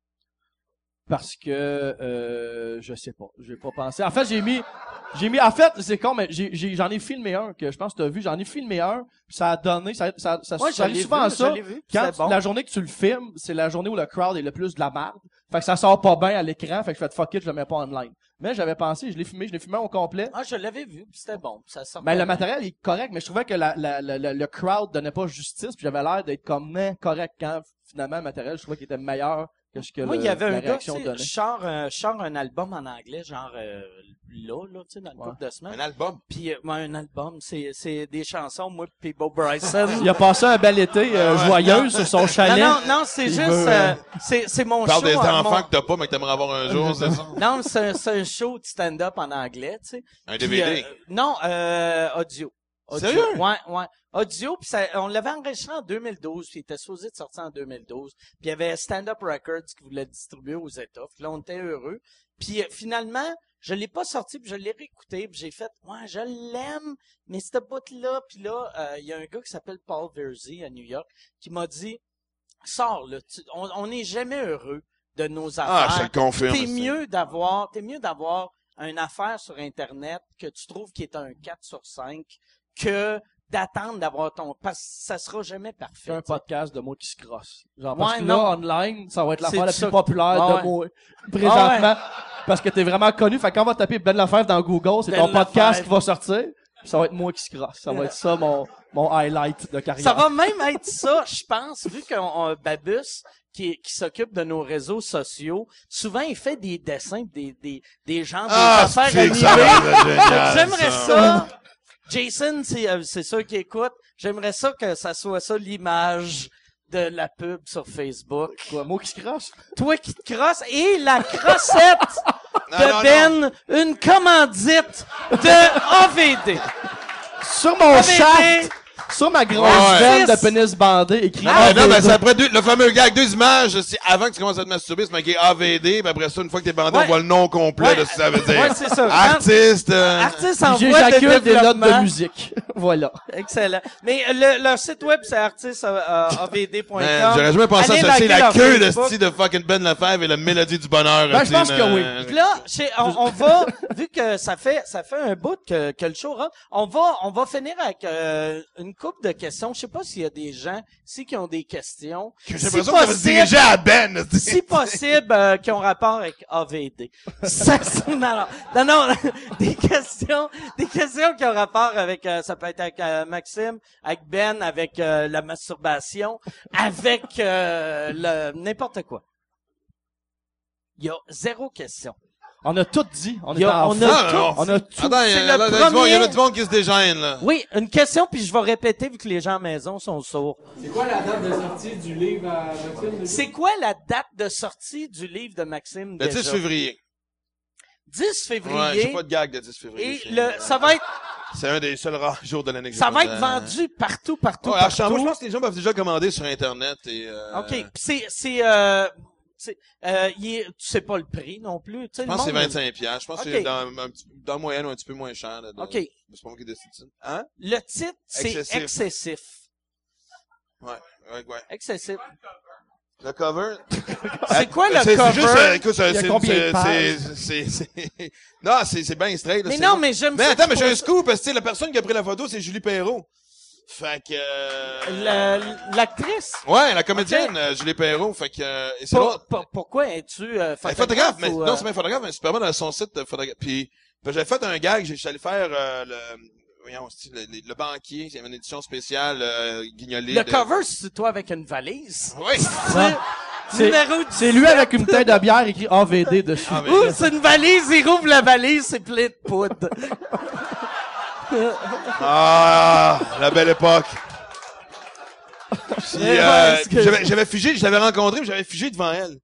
Parce que euh, je sais pas, j'ai pas pensé. En fait, j'ai mis j'ai mis en fait, c'est con mais j'ai j'ai- j'en ai, filmé un que je pense que tu as vu, j'en ai filmé un, ça a donné ça ça ça, Ouais, ça arrive souvent vu, ça. vu, Quand bon. la journée que tu le filmes, c'est la journée où le crowd est le plus de la merde. Fait que ça sort pas bien à l'écran, fait que je fais fuck it, je le mets pas online. Mais j'avais pensé, je l'ai filmé, je l'ai filmé au complet. Ah, je l'avais vu, c'était bon. Ça sort Ben, le matériel est correct, mais je trouvais que la, la, la- la- le crowd donnait pas justice, puis j'avais l'air d'être comme correct quand finalement le matériel, je trouvais qu'il était meilleur que ce que Moi, il y avait un gars, tu sais, donnait. je sors, euh, je sors un album en anglais, genre euh, là, là, tu sais, dans le Ouais. couple de semaines. Un album? Puis, euh, ouais, un album, c'est, c'est des chansons, moi puis Bob Bryson. Il a passé un bel été euh, joyeux sur son non, chalet. non, non, c'est Il juste, veut, euh, euh, c'est, c'est mon Parle show. des euh, enfants mon- que t'as pas, mais que t'aimerais avoir un jour, *laughs* c'est ça? Non, c'est un, c'est un show de stand-up en anglais, tu sais. Un DVD. euh, non, euh, audio. Audio. Sérieux? Ouais, ouais. Audio, puis ça- on l'avait enregistré en 2012, puis il était supposé de sortir en 2012. Puis il y avait Stand Up Records qui voulait distribuer aux États. Puis là, on était heureux. Puis euh, finalement, je l'ai pas sorti, puis je l'ai réécouté, puis j'ai fait, ouais, je l'aime, mais cette bout-là, puis là, euh, il y a un gars qui s'appelle Paul Verzi à New York qui m'a dit, sors là, tu- on n'est jamais heureux de nos Ah, affaires. je te le confirme. T'es mieux d'avoir, t'es mieux d'avoir une affaire sur Internet que tu trouves qui est un 4 sur 5 que d'attendre d'avoir ton, parce que ça sera jamais parfait. C'est un podcast de mots qui se crossent. Genre, parce Ouais, que non. là, online, ça va être l'affaire la ça. plus populaire Ah de ouais. mots *laughs* présentement. Parce que t'es vraiment connu. Fait que quand on va taper Ben Lefebvre dans Google, c'est Ben ton podcast qui va sortir. Ça va être moi qui se crosse. Ça va être ça, mon, mon highlight de carrière. Ça va même être ça, je pense, vu qu'on on- Babus, qui, qui s'occupe de nos réseaux sociaux, souvent il fait des dessins, des, des, des gens, des Ah, affaires animées. J'aimerais ça. Jason, c'est euh, c'est sûr qu'il écoute. J'aimerais ça que ça soit ça l'image de la pub sur Facebook. Quoi, mots qui se crossent? Toi qui te crosses et la crossette *laughs* de non, Ben, une commandite de AVD. Sur mon AVD. shaft, sur ma grosse Ouais. veine de pénis bandé, écrit Ah, non, mais AVD. c'est après deux, le fameux gag, deux images, c'est avant que tu commences à te masturber, c'est marqué AVD, puis après ça, une fois que t'es bandé, Ouais. on voit le nom complet Ouais. de ce que ça veut dire. Ouais, c'est ça. Artiste, euh, Artiste en voie de J'éjacule des notes développement. de musique. *laughs* voilà. Excellent. Mais le, leur site web, c'est artisteavd.com. man, j'aurais jamais pensé Allez associer liker la leur queue de Facebook. style de fucking Ben Lefebvre et la mélodie du bonheur. Ben, je pense que oui. Puis là, chez- on, on va, vu que ça fait, ça fait un bout que, que le show rentre, on va, on va finir avec euh, une coupe de questions. Je sais pas s'il y a des gens ici qui ont des questions. J'ai Si l'impression que possible- à Ben. *laughs* si possible, euh, qui ont rapport avec AVD. *laughs* Ça, non, non, non, *laughs* non, des questions, des questions qui ont rapport avec, euh, ça peut être avec euh, Maxime, avec Ben, avec euh, la masturbation, avec euh, le n'importe quoi. Il y a zéro question. On a tout dit. On est a- en on a tout. non. On a tout. Attends, il y, C'est a- le là, il y a du monde- il y en a premier- du monde qui se dégêne, là. Oui, une question, puis je vais répéter vu que les gens à maison sont sourds. C'est quoi la date de sortie du livre à Maxime? déjà? C'est quoi la date de sortie du livre de Maxime Le déjà? 10 février. 10 Ouais, j'ai février. pas de gag de 10 février. et c'est- le, ça va être, C'est un des seuls rares jours de l'année que ça va être vendu partout, partout, Ouais, à partout. Je pense que les gens peuvent déjà commander sur Internet et, euh, OK. C'est, c'est, euh, c'est, euh, il est, tu sais pas le prix non plus. Tu sais, Je pense que c'est monde- 25 piastres. Je pense que c'est dans, un petit- dans le moyen ou un petit peu moins cher. là, de- OK. C'est pas moi qui décide ça. Hein? Le titre, c'est Excessif. excessif. Ouais, ouais, ouais. Excessif. Le cover? *laughs* C'est quoi le cover? C'est juste, euh, écoute, c'est, *laughs* non, c'est, c'est bien straight, là, mais non, bon. mais j'aime Mais ça. attends, mais j'ai un scoop, parce que, la personne qui a pris la photo, c'est Julie Perrault. Fait que, euh, La- L'actrice? ouais, la comédienne, euh, Julie Perrault. Fait que, euh, et c'est Pour- pour- pourquoi es-tu euh, Elle photographe? est photographe, mais, euh, non, c'est pas un photographe, mais c'est super bon dans son site de photographe. Puis, ben, j'avais fait un gag, allé faire, euh, le, voyons, c'est- le, le, le banquier, il y avait une édition spéciale, euh, guignolée. Le de- cover, c'est toi avec une valise? Oui. C'est- Numéro C'est lui avec une bouteille de bière écrit AVD dessus. Ah, mais- Ouh, c'est une valise, il rouvre la valise, c'est plein de poudre. *laughs* Ah, la belle époque. Puis, Mais ouais, euh, que- j'avais, j'avais figé, je l'avais rencontré, puis j'avais figé devant elle.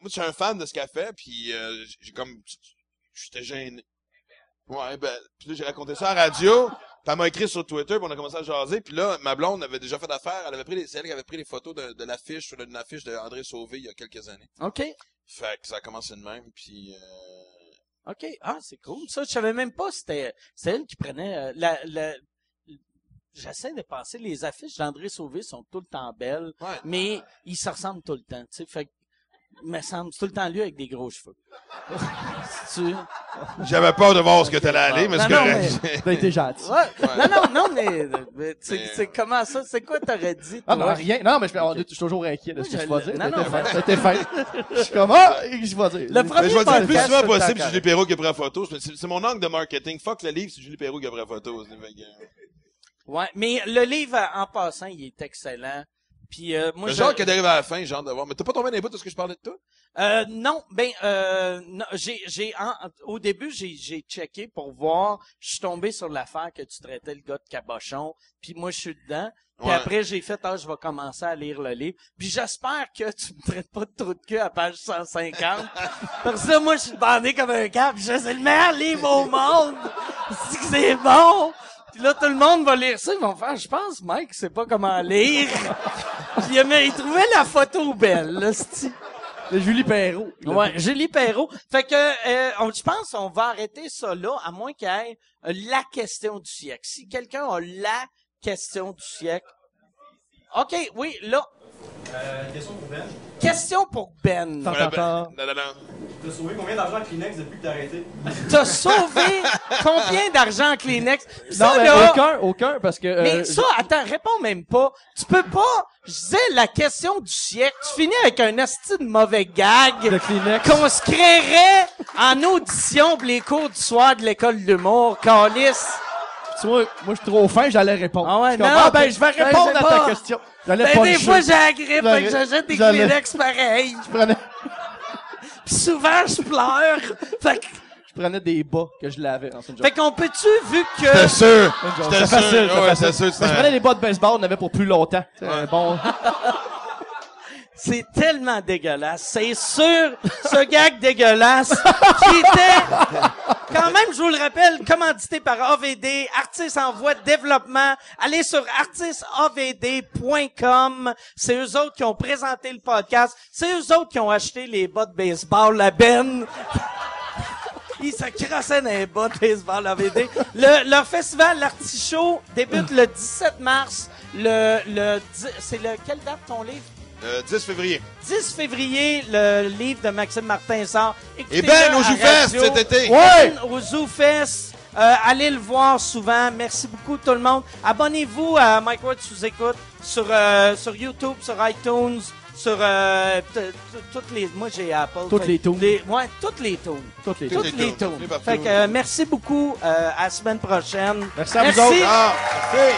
Moi, je suis un fan de ce qu'elle fait, puis euh, j'ai comme, j'étais gêné. Ouais, ben, puis là, j'ai raconté ça à la radio, puis elle m'a écrit sur Twitter, puis on a commencé à jaser, puis là, ma blonde avait déjà fait affaire, elle avait pris les, c'est elle qui avait pris les photos de, de l'affiche, sur une affiche de André Sauvé il y a quelques années. OK. Fait que ça a commencé de même, puis euh, OK. Ah, c'est cool. Ça, je savais même pas c'était c'était elle qui prenait euh, la, la J'essaie de penser, les affiches d'André Sauvé sont tout le temps belles, ouais. mais ils se ressemblent tout le temps, tu sais. Fait que, me semble, c'est tout le temps lui avec des gros cheveux. *laughs* tu... J'avais peur de voir ce que t'allais aller, mais Non, c'est correct. T'as été gentil. Ouais. Non, non, non, mais, mais c'est Mais- c'est comment ça? C'est quoi t'aurais dit, Ah, non, rien. Non, mais je, on- je suis toujours inquiet de ce que Je vais dire. non, non, C'était fin. Je suis comme, ah, je vais dire. Le premier Mais je vais dire le plus souvent possible, Julie Perrault qui a pris la photo. C'est mon angle de marketing. Fuck le livre, c'est Julie Perrault qui a pris la photo. Ouais, mais le livre, en passant, il est excellent. Puis euh, moi, Le genre qui arrive à la fin, hâte de voir. Mais t'as pas tombé dans les bouts de ce que je parlais de toi? Euh, non, ben euh, non, j'ai j'ai en- au début j'ai j'ai checké pour voir, je suis tombé sur l'affaire que tu traitais le gars de cabochon, puis moi je suis dedans. Puis Ouais. après j'ai fait ah je vais commencer à lire le livre. Puis j'espère que tu me traites pas de trou de cul à page 150. *laughs* Parce que moi je suis bandé comme un cap, je c'est le meilleur livre au monde. *laughs* C'est que c'est bon. Puis là, tout le monde va lire ça. Ils vont faire, je pense, Mike sait pas comment lire. Puis il, trouvait la photo belle, là, c'ti. De Julie Perrault. Ouais, Julie Perrault. Fait que, euh, on- je pense qu'on va arrêter ça là, à moins qu'il y ait euh, la question du siècle. Si quelqu'un a la question du siècle. OK, oui, là. Question pour Ben. Question pour Ben. Tant, Ouais, tant, ben, tant. non, non, non. T'as sauvé combien d'argent à Kleenex depuis que t'as arrêté? T'as sauvé combien d'argent en Kleenex? Non, mais là, aucun, aucun, parce que... euh, Mais ça, attends, réponds même pas. Tu peux pas. Je disais la question du siècle. Tu finis avec un asti de mauvais gag de Kleenex. qu'on se créerait en audition pour les cours du soir de l'école d'humour. Calice. Tu vois, moi, je suis trop fin, j'allais répondre. Ah ouais, non, ah, ben, ben, je vais répondre à pas- ta question. J'allais Ben, pas des fois, j'ai la grippe, fait que j'achète des Kleenex pareil. Je prenais, *laughs* Puis souvent, je pleure. Fait que- je prenais des bas que je lavais en fait qu'on peut-tu, vu que... sûr. C'était facile, sûr. c'était Ouais, facile. sûr. Je c'était- prenais des bas de baseball, on avait pour plus longtemps. Bon. *laughs* C'est tellement dégueulasse. C'est sûr, ce gag dégueulasse qui était, quand même, je vous le rappelle, commandité par AVD, artiste en voie de développement. Allez sur artisteavd.com. C'est eux autres qui ont présenté le podcast. C'est eux autres qui ont acheté les bas de baseball, la Ben. *laughs* Ils se crassaient dans les bas de baseball AVD. Le, leur festival, l'Artichaut, débute le 17 mars. Le, le, c'est le, quelle date ton livre? Euh, 10 février. 10 février, le livre de Maxime Martin sort. Et Ben, au ZooFest cet été. Ben au ZooFest. Euh, allez le voir souvent. Merci beaucoup tout le monde. Abonnez-vous à Mike Ward sous écoute sur euh, sur YouTube, sur iTunes, sur euh, toutes les. Moi j'ai Apple. Toutes Fait- les tunes. ouais, toutes les tunes. Toutes les Toutes les les tunes. tunes. Partout. Fait que euh, merci beaucoup. euh, à la semaine prochaine. Merci à vous autres. Ah, merci.